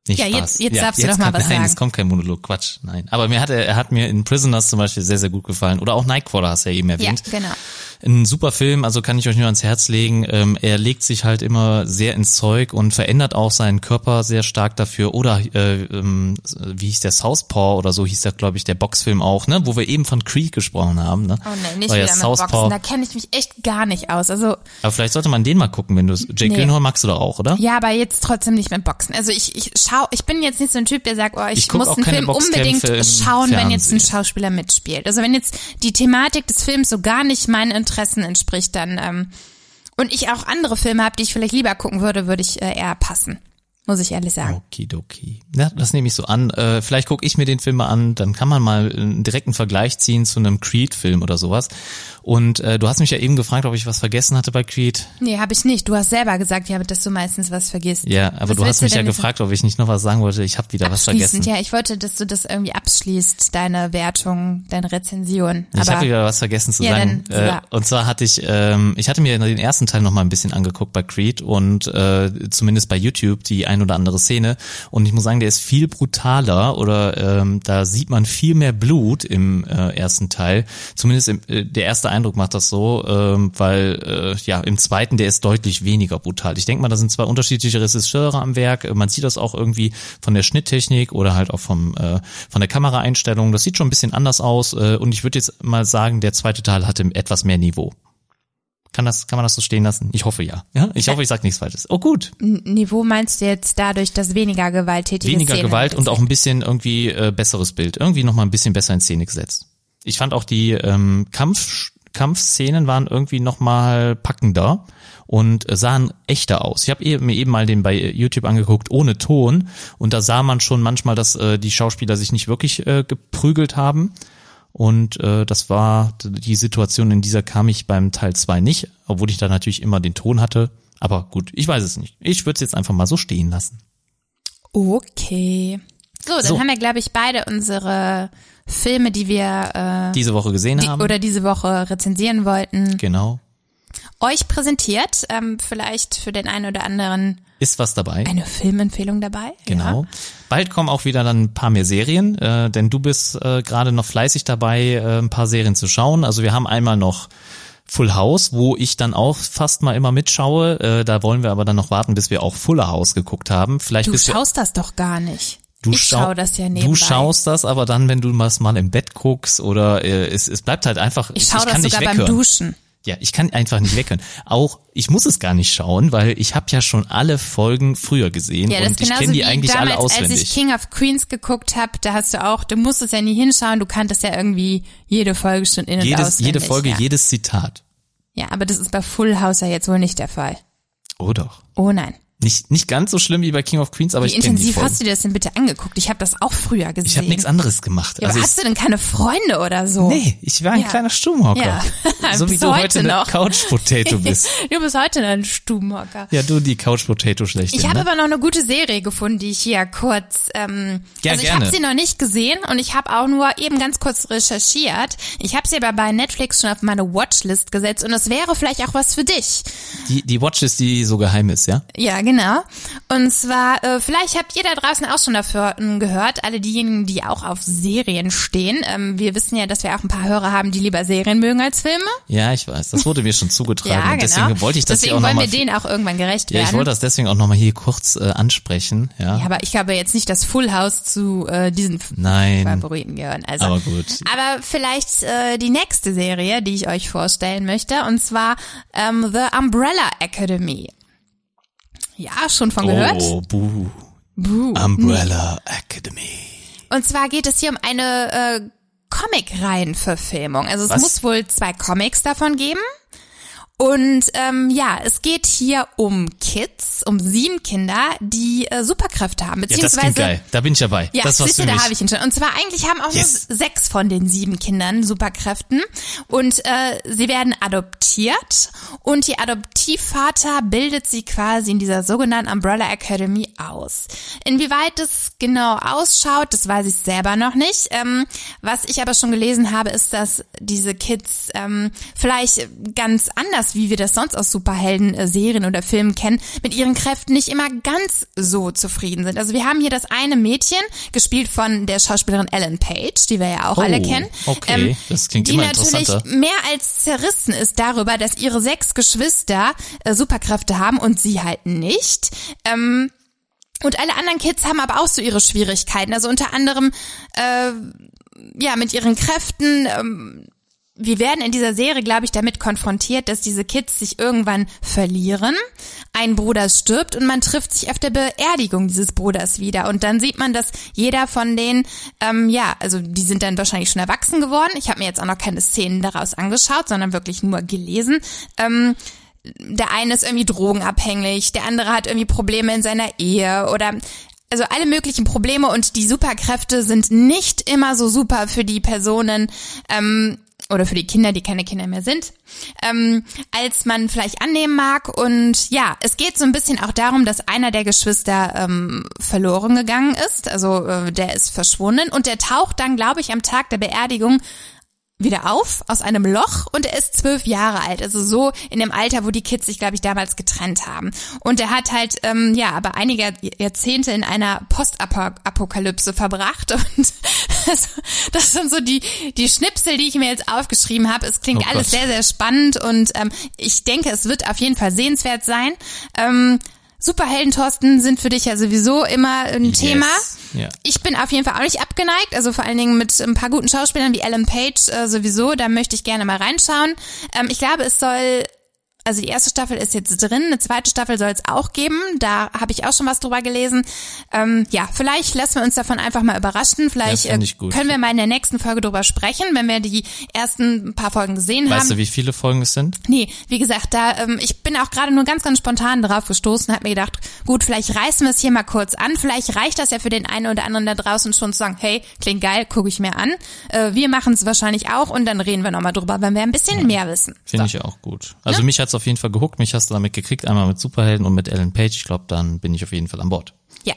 Nicht Ja, Spaß. jetzt- jetzt darfst du doch mal kommt, was nein, sagen. es kommt kein Monolog, Quatsch, nein. Aber mir hat er, er hat mir in Prisoners zum Beispiel sehr, sehr gut gefallen. Oder auch Nightcrawler hast du ja eben Ja, erwähnt. genau. Ein super Film, also kann ich euch nur ans Herz legen. Ähm, er legt sich halt immer sehr ins Zeug und verändert auch seinen Körper sehr stark dafür. Oder äh, ähm, wie hieß der Southpaw oder so hieß der, glaube ich, der Boxfilm auch, ne? Wo wir eben von Creed gesprochen haben. Ne? Oh nein, nicht War ja wieder mit Southpaw. Boxen. Da kenne ich mich echt gar nicht aus. Also Aber vielleicht sollte man den mal gucken, wenn du Jake Nee. Gyllenhaal magst du doch auch, oder? ja, aber jetzt trotzdem nicht mit Boxen. Also ich, ich schau, ich bin jetzt nicht so ein Typ, der sagt, oh, ich, Ich muss einen Film unbedingt schauen, wenn jetzt ein Fernsehen. Schauspieler mitspielt. Also wenn jetzt die Thematik des Films so gar nicht meinen Interessen entspricht, dann ähm, und ich auch andere Filme habe, die ich vielleicht lieber gucken würde, würde ich äh, eher passen. Muss ich ehrlich sagen. Okidoki. Ja, das nehme ich so an. Äh, vielleicht gucke ich mir den Film mal an, dann kann man mal einen direkten Vergleich ziehen zu einem Creed-Film oder sowas. Und äh, du hast mich ja eben gefragt, ob ich was vergessen hatte bei Creed. Nee, habe ich nicht. Du hast selber gesagt, ja, dass du meistens was vergisst. Ja, aber Was du hast mich ja gefragt, ob ich nicht noch was sagen wollte. Ich habe wieder was vergessen. ja, ich wollte, dass du das irgendwie abschließt, deine Wertung, deine Rezension. Ich Aber habe wieder was vergessen zu Ja, sagen. dann, Äh, ja. und zwar hatte ich, ähm, ich hatte mir den ersten Teil noch mal ein bisschen angeguckt bei Creed und äh, zumindest bei YouTube die ein oder andere Szene. Und ich muss sagen, der ist viel brutaler oder ähm, da sieht man viel mehr Blut im äh, ersten Teil. Zumindest im, äh, der erste Eindruck macht das so, ähm, weil äh, ja im zweiten der ist deutlich weniger brutal. Ich denke mal, da sind zwei unterschiedliche Regisseure am Werk. Man sieht das auch irgendwie von der Schnitttechnik oder halt auch vom äh, von der Kameraeinstellung. Das sieht schon ein bisschen anders aus. Äh, und ich würde jetzt mal sagen, der zweite Teil hatte etwas mehr Niveau. Kann das, kann man das so stehen lassen? Ich hoffe ja. Ja, ich hoffe, ich sage nichts Falsches. Oh gut, Niveau meinst du jetzt dadurch, dass weniger gewalttätige weniger Szenen Gewalt und auch ein bisschen irgendwie äh, besseres Bild. Irgendwie noch mal ein bisschen besser in Szene gesetzt. Ich fand auch die ähm, Kampf, Kampfszenen waren irgendwie noch mal packender und äh, sahen echter aus. Ich habe mir eben mal den bei YouTube angeguckt ohne Ton und da sah man schon manchmal, dass äh, die Schauspieler sich nicht wirklich äh, geprügelt haben. Und äh, das war die Situation, in dieser kam ich beim Teil 2 nicht, obwohl ich da natürlich immer den Ton hatte. Aber gut, ich weiß es nicht. Ich würde es jetzt einfach mal so stehen lassen. Okay. So, dann So. haben wir, glaube ich, beide unsere Filme, die wir Diese Woche gesehen äh, die, haben. oder diese Woche rezensieren wollten, genau. Euch präsentiert. Ähm, vielleicht für den einen oder anderen Ist was dabei. eine Filmempfehlung dabei. Genau. Ja. Bald kommen auch wieder dann ein paar mehr Serien, äh, denn du bist äh, gerade noch fleißig dabei, äh, ein paar Serien zu schauen. Also wir haben einmal noch Full House, wo ich dann auch fast mal immer mitschaue. Äh, da wollen wir aber dann noch warten, bis wir auch Fuller House geguckt haben. Vielleicht Du bist du schaust das doch gar nicht. Du ich schau- schaue das ja nebenbei. Du schaust das, aber dann, wenn du mal im Bett guckst oder äh, es, es bleibt halt einfach. Ich schaue kann das nicht sogar beim. Duschen. Ja, ich kann einfach nicht weghören. Auch ich muss es gar nicht schauen, weil ich habe ja schon alle Folgen früher gesehen Ja, und ich kenne die eigentlich damals, alle auswendig. als ich King of Queens geguckt habe, da hast du auch, du musstest ja nie hinschauen, du kanntest ja irgendwie jede Folge schon in und Jedes, auswendig. jede Folge, ja. jedes Zitat. Ja, aber das ist bei Full House ja jetzt wohl nicht der Fall. Oh doch. Oh nein. Nicht, nicht ganz so schlimm wie bei King of Queens, aber Wie ich die intensiv Folgen. hast du dir das denn bitte angeguckt? Ich habe das auch früher gesehen. Ich habe nichts anderes gemacht. Ja, also aber hast du denn keine Freunde oder so? nee, ich war ein Ja. kleiner Stummhocker. Ja. So wie du heute heute eine noch. Couch Potato bist. Du bist heute noch ein Stubenhocker. Ja, du die Couch Potato schlecht. Ich habe ne? aber noch eine gute Serie gefunden, die ich hier kurz. Ähm, Ja, also ich habe sie noch nicht gesehen und ich habe auch nur eben ganz kurz recherchiert. Ich habe sie aber bei Netflix schon auf meine Watchlist gesetzt und es wäre vielleicht auch was für dich. Die, die Watch ist, die so geheim ist, ja? Ja, genau. Und zwar, äh, vielleicht habt ihr da draußen auch schon dafür ähm, gehört, alle diejenigen, die auch auf Serien stehen. Ähm, wir wissen ja, dass wir auch ein paar Hörer haben, die lieber Serien mögen als Filme. Ja, ich weiß. Das wurde mir schon zugetragen. Ja, genau. deswegen wollte ich das deswegen auch wollen wir denen auch irgendwann gerecht Ja, werden. ich wollte das deswegen auch nochmal hier kurz äh, ansprechen. Ja. Ja, aber ich glaube jetzt nicht, dass Full House zu äh, diesen Nein. Favoriten gehören. Also, Aber gut. Aber vielleicht äh, die nächste Serie, die ich euch vorstellen möchte, und zwar ähm, The Umbrella Academy. Ja, schon von gehört. Oh, buh. Buh. Umbrella Academy. Und zwar geht es hier um eine äh, Comic-Reihenverfilmung. Also es Was? muss wohl zwei Comics davon geben. Und ähm, ja, es geht hier um Kids, um sieben Kinder, die äh, Superkräfte haben, Ja, das beziehungsweise klingt geil. Da bin ich dabei. ja, das du, für da mich. habe ich ihn schon. Und zwar eigentlich haben auch Yes. nur sechs von den sieben Kindern Superkräften und äh, sie werden adoptiert und ihr Adoptivvater bildet sie quasi in dieser sogenannten Umbrella Academy aus. Inwieweit das genau ausschaut, das weiß ich selber noch nicht. Ähm, was ich aber schon gelesen habe, ist, dass diese Kids ähm, vielleicht ganz anders, wie wir das sonst aus Superhelden-Serien oder Filmen kennen, mit ihren Kräften nicht immer ganz so zufrieden sind. Also wir haben hier das eine Mädchen, gespielt von der Schauspielerin Ellen Page, die wir ja auch Oh, alle kennen. Ähm, okay. Das klingt die immer natürlich mehr als zerrissen ist darüber, dass ihre sechs Geschwister äh, Superkräfte haben und sie halt nicht. Ähm, und alle anderen Kids haben aber auch so ihre Schwierigkeiten. Also unter anderem, äh, ja, mit ihren Kräften. Ähm, wir werden in dieser Serie, glaube ich, damit konfrontiert, dass diese Kids sich irgendwann verlieren. Ein Bruder stirbt und man trifft sich auf der Beerdigung dieses Bruders wieder. Und dann sieht man, dass jeder von denen, ähm, ja, also die sind dann wahrscheinlich schon erwachsen geworden. Ich habe mir jetzt auch noch keine Szenen daraus angeschaut, sondern wirklich nur gelesen. Ähm, der eine ist irgendwie drogenabhängig, der andere hat irgendwie Probleme in seiner Ehe oder also alle möglichen Probleme und die Superkräfte sind nicht immer so super für die Personen ähm, oder für die Kinder, die keine Kinder mehr sind, ähm, als man vielleicht annehmen mag. Und ja, es geht so ein bisschen auch darum, dass einer der Geschwister ähm, verloren gegangen ist, also äh, der ist verschwunden und der taucht dann, glaube ich, am Tag der Beerdigung wieder auf aus einem Loch und er ist zwölf Jahre alt, also so in dem Alter, wo die Kids sich, glaube ich, damals getrennt haben. Und er hat halt, ähm, ja, aber einige Jahrzehnte in einer Postapokalypse verbracht und das, das sind so die, die Schnipsel, die ich mir jetzt aufgeschrieben habe. Es klingt Oh alles sehr, sehr spannend und ähm, ich denke, es wird auf jeden Fall sehenswert sein. Ähm, Superhelden, Thorsten, sind für dich ja sowieso immer ein Yes. Thema. Ja. Ich bin auf jeden Fall auch nicht abgeneigt, also vor allen Dingen mit ein paar guten Schauspielern wie Ellen Page äh, sowieso, da möchte ich gerne mal reinschauen. Ähm, ich glaube, es soll, also die erste Staffel ist jetzt drin, eine zweite Staffel soll es auch geben, da habe ich auch schon was drüber gelesen. Ähm, ja, vielleicht lassen wir uns davon einfach mal überraschen, vielleicht Ja, äh, können wir mal in der nächsten Folge drüber sprechen, wenn wir die ersten paar Folgen gesehen haben. Weißt du, wie viele Folgen es sind? Nee, wie gesagt, da ähm, ich bin auch gerade nur ganz, ganz spontan drauf gestoßen, habe mir gedacht, gut, vielleicht reißen wir es hier mal kurz an. Vielleicht reicht das ja für den einen oder anderen da draußen schon zu sagen, hey, klingt geil, gucke ich mir an. Äh, wir machen es wahrscheinlich auch und dann reden wir nochmal drüber, wenn wir ein bisschen mehr wissen. Finde So. ich auch gut. Also mich hat's auf jeden Fall gehuckt. Mich hast du damit gekriegt. Einmal mit Superhelden und mit Ellen Page. Ich glaube, dann bin ich auf jeden Fall an Bord. Ja.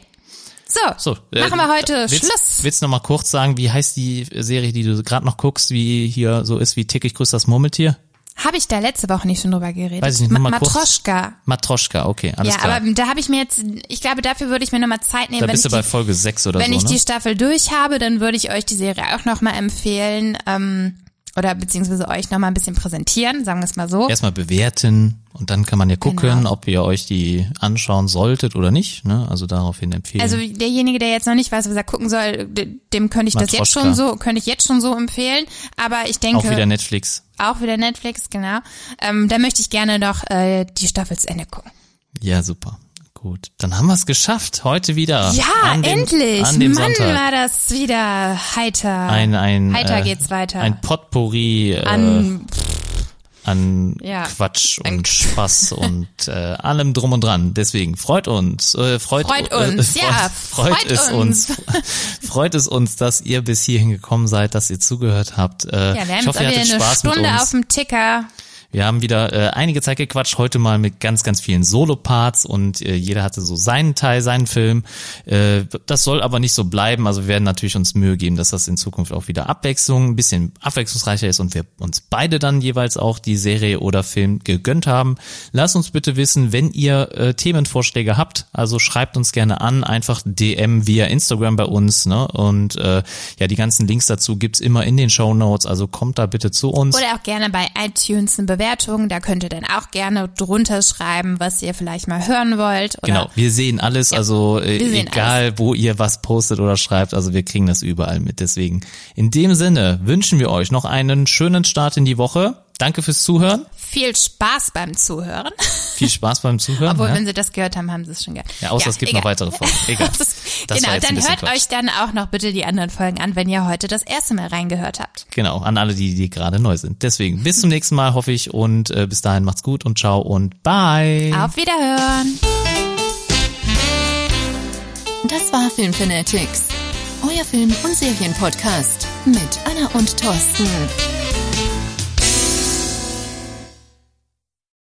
So, So, äh, machen wir heute willst, Schluss. Willst du noch mal kurz sagen, wie heißt die Serie, die du gerade noch guckst, wie hier so ist wie täglich grüßt das Murmeltier? Habe ich da letzte Woche nicht schon drüber geredet? Weiß ich nicht, Ma kurz. Matroschka. Matroschka, okay, alles ja, klar. aber da habe ich mir jetzt, ich glaube, dafür würde ich mir nochmal Zeit nehmen, da wenn bist ich du bei die Folge 6 oder Wenn so, ich ne? die Staffel durch habe, dann würde ich euch die Serie auch nochmal empfehlen ähm, oder beziehungsweise euch nochmal ein bisschen präsentieren, sagen wir es mal so. Erstmal bewerten und dann kann man ja gucken, Genau. ob ihr euch die anschauen solltet oder nicht. Ne? Also daraufhin empfehlen. Also derjenige, der jetzt noch nicht weiß, was er gucken soll, de- dem könnte ich das jetzt Matroschka. schon so, könnte ich jetzt schon so empfehlen. Aber ich denke auch wieder Netflix. auch wieder Netflix, genau. Ähm, da möchte ich gerne noch äh, die Staffel zu Ende gucken. Ja, super. Gut, dann haben wir es geschafft. Heute wieder. Ja, an dem, endlich. An dem Mann, Sonntag. war das wieder heiter. Ein, ein, Heiter äh, geht's weiter. Ein Potpourri äh, An an Ja. Quatsch und Spaß und äh, allem drum und dran. Deswegen freut uns, äh, freut, Freut äh, uns, freut, ja, freut, freut es uns. uns, freut es uns, dass ihr bis hierhin gekommen seid, dass ihr zugehört habt. Äh, ja, wir ich haben hoffe, jetzt ihr hattet eine Spaß mit Stunde uns. auf dem Ticker. Wir haben wieder äh, einige Zeit gequatscht, heute mal mit ganz, ganz vielen Solo-Parts und äh, jeder hatte so seinen Teil, seinen Film. Äh, das soll aber nicht so bleiben. Also wir werden natürlich uns Mühe geben, dass das in Zukunft auch wieder Abwechslung, ein bisschen abwechslungsreicher ist und wir uns beide dann jeweils auch die Serie oder Film gegönnt haben. Lasst uns bitte wissen, wenn ihr äh, Themenvorschläge habt. Also schreibt uns gerne an, einfach DM via Instagram bei uns. Ne? Und äh, ja, die ganzen Links dazu gibt's immer in den Show Notes. Also kommt da bitte zu uns. Oder auch gerne bei iTunes eine Bewertung. Da könnt ihr dann auch gerne drunter schreiben, was ihr vielleicht mal hören wollt. Oder Genau, wir sehen alles, also äh, egal, wo ihr was postet oder schreibt, also wir kriegen das überall mit. Deswegen, in dem Sinne wünschen wir euch noch einen schönen Start in die Woche. Danke fürs Zuhören. Viel Spaß beim Zuhören. Viel Spaß beim Zuhören. Obwohl, ja. wenn Sie das gehört haben, haben Sie es schon gehört. Ja, außer es gibt noch weitere Folgen. Egal. Das, Das genau, dann hört Quatsch. euch dann auch noch bitte die anderen Folgen an, wenn ihr heute das erste Mal reingehört habt. Genau, an alle, die, die gerade neu sind. Deswegen, bis zum nächsten Mal, hoffe ich. Und äh, bis dahin macht's gut und ciao und bye. Auf Wiederhören. Das war Film Fanatics, euer Film- und Serienpodcast mit Anna und Thorsten.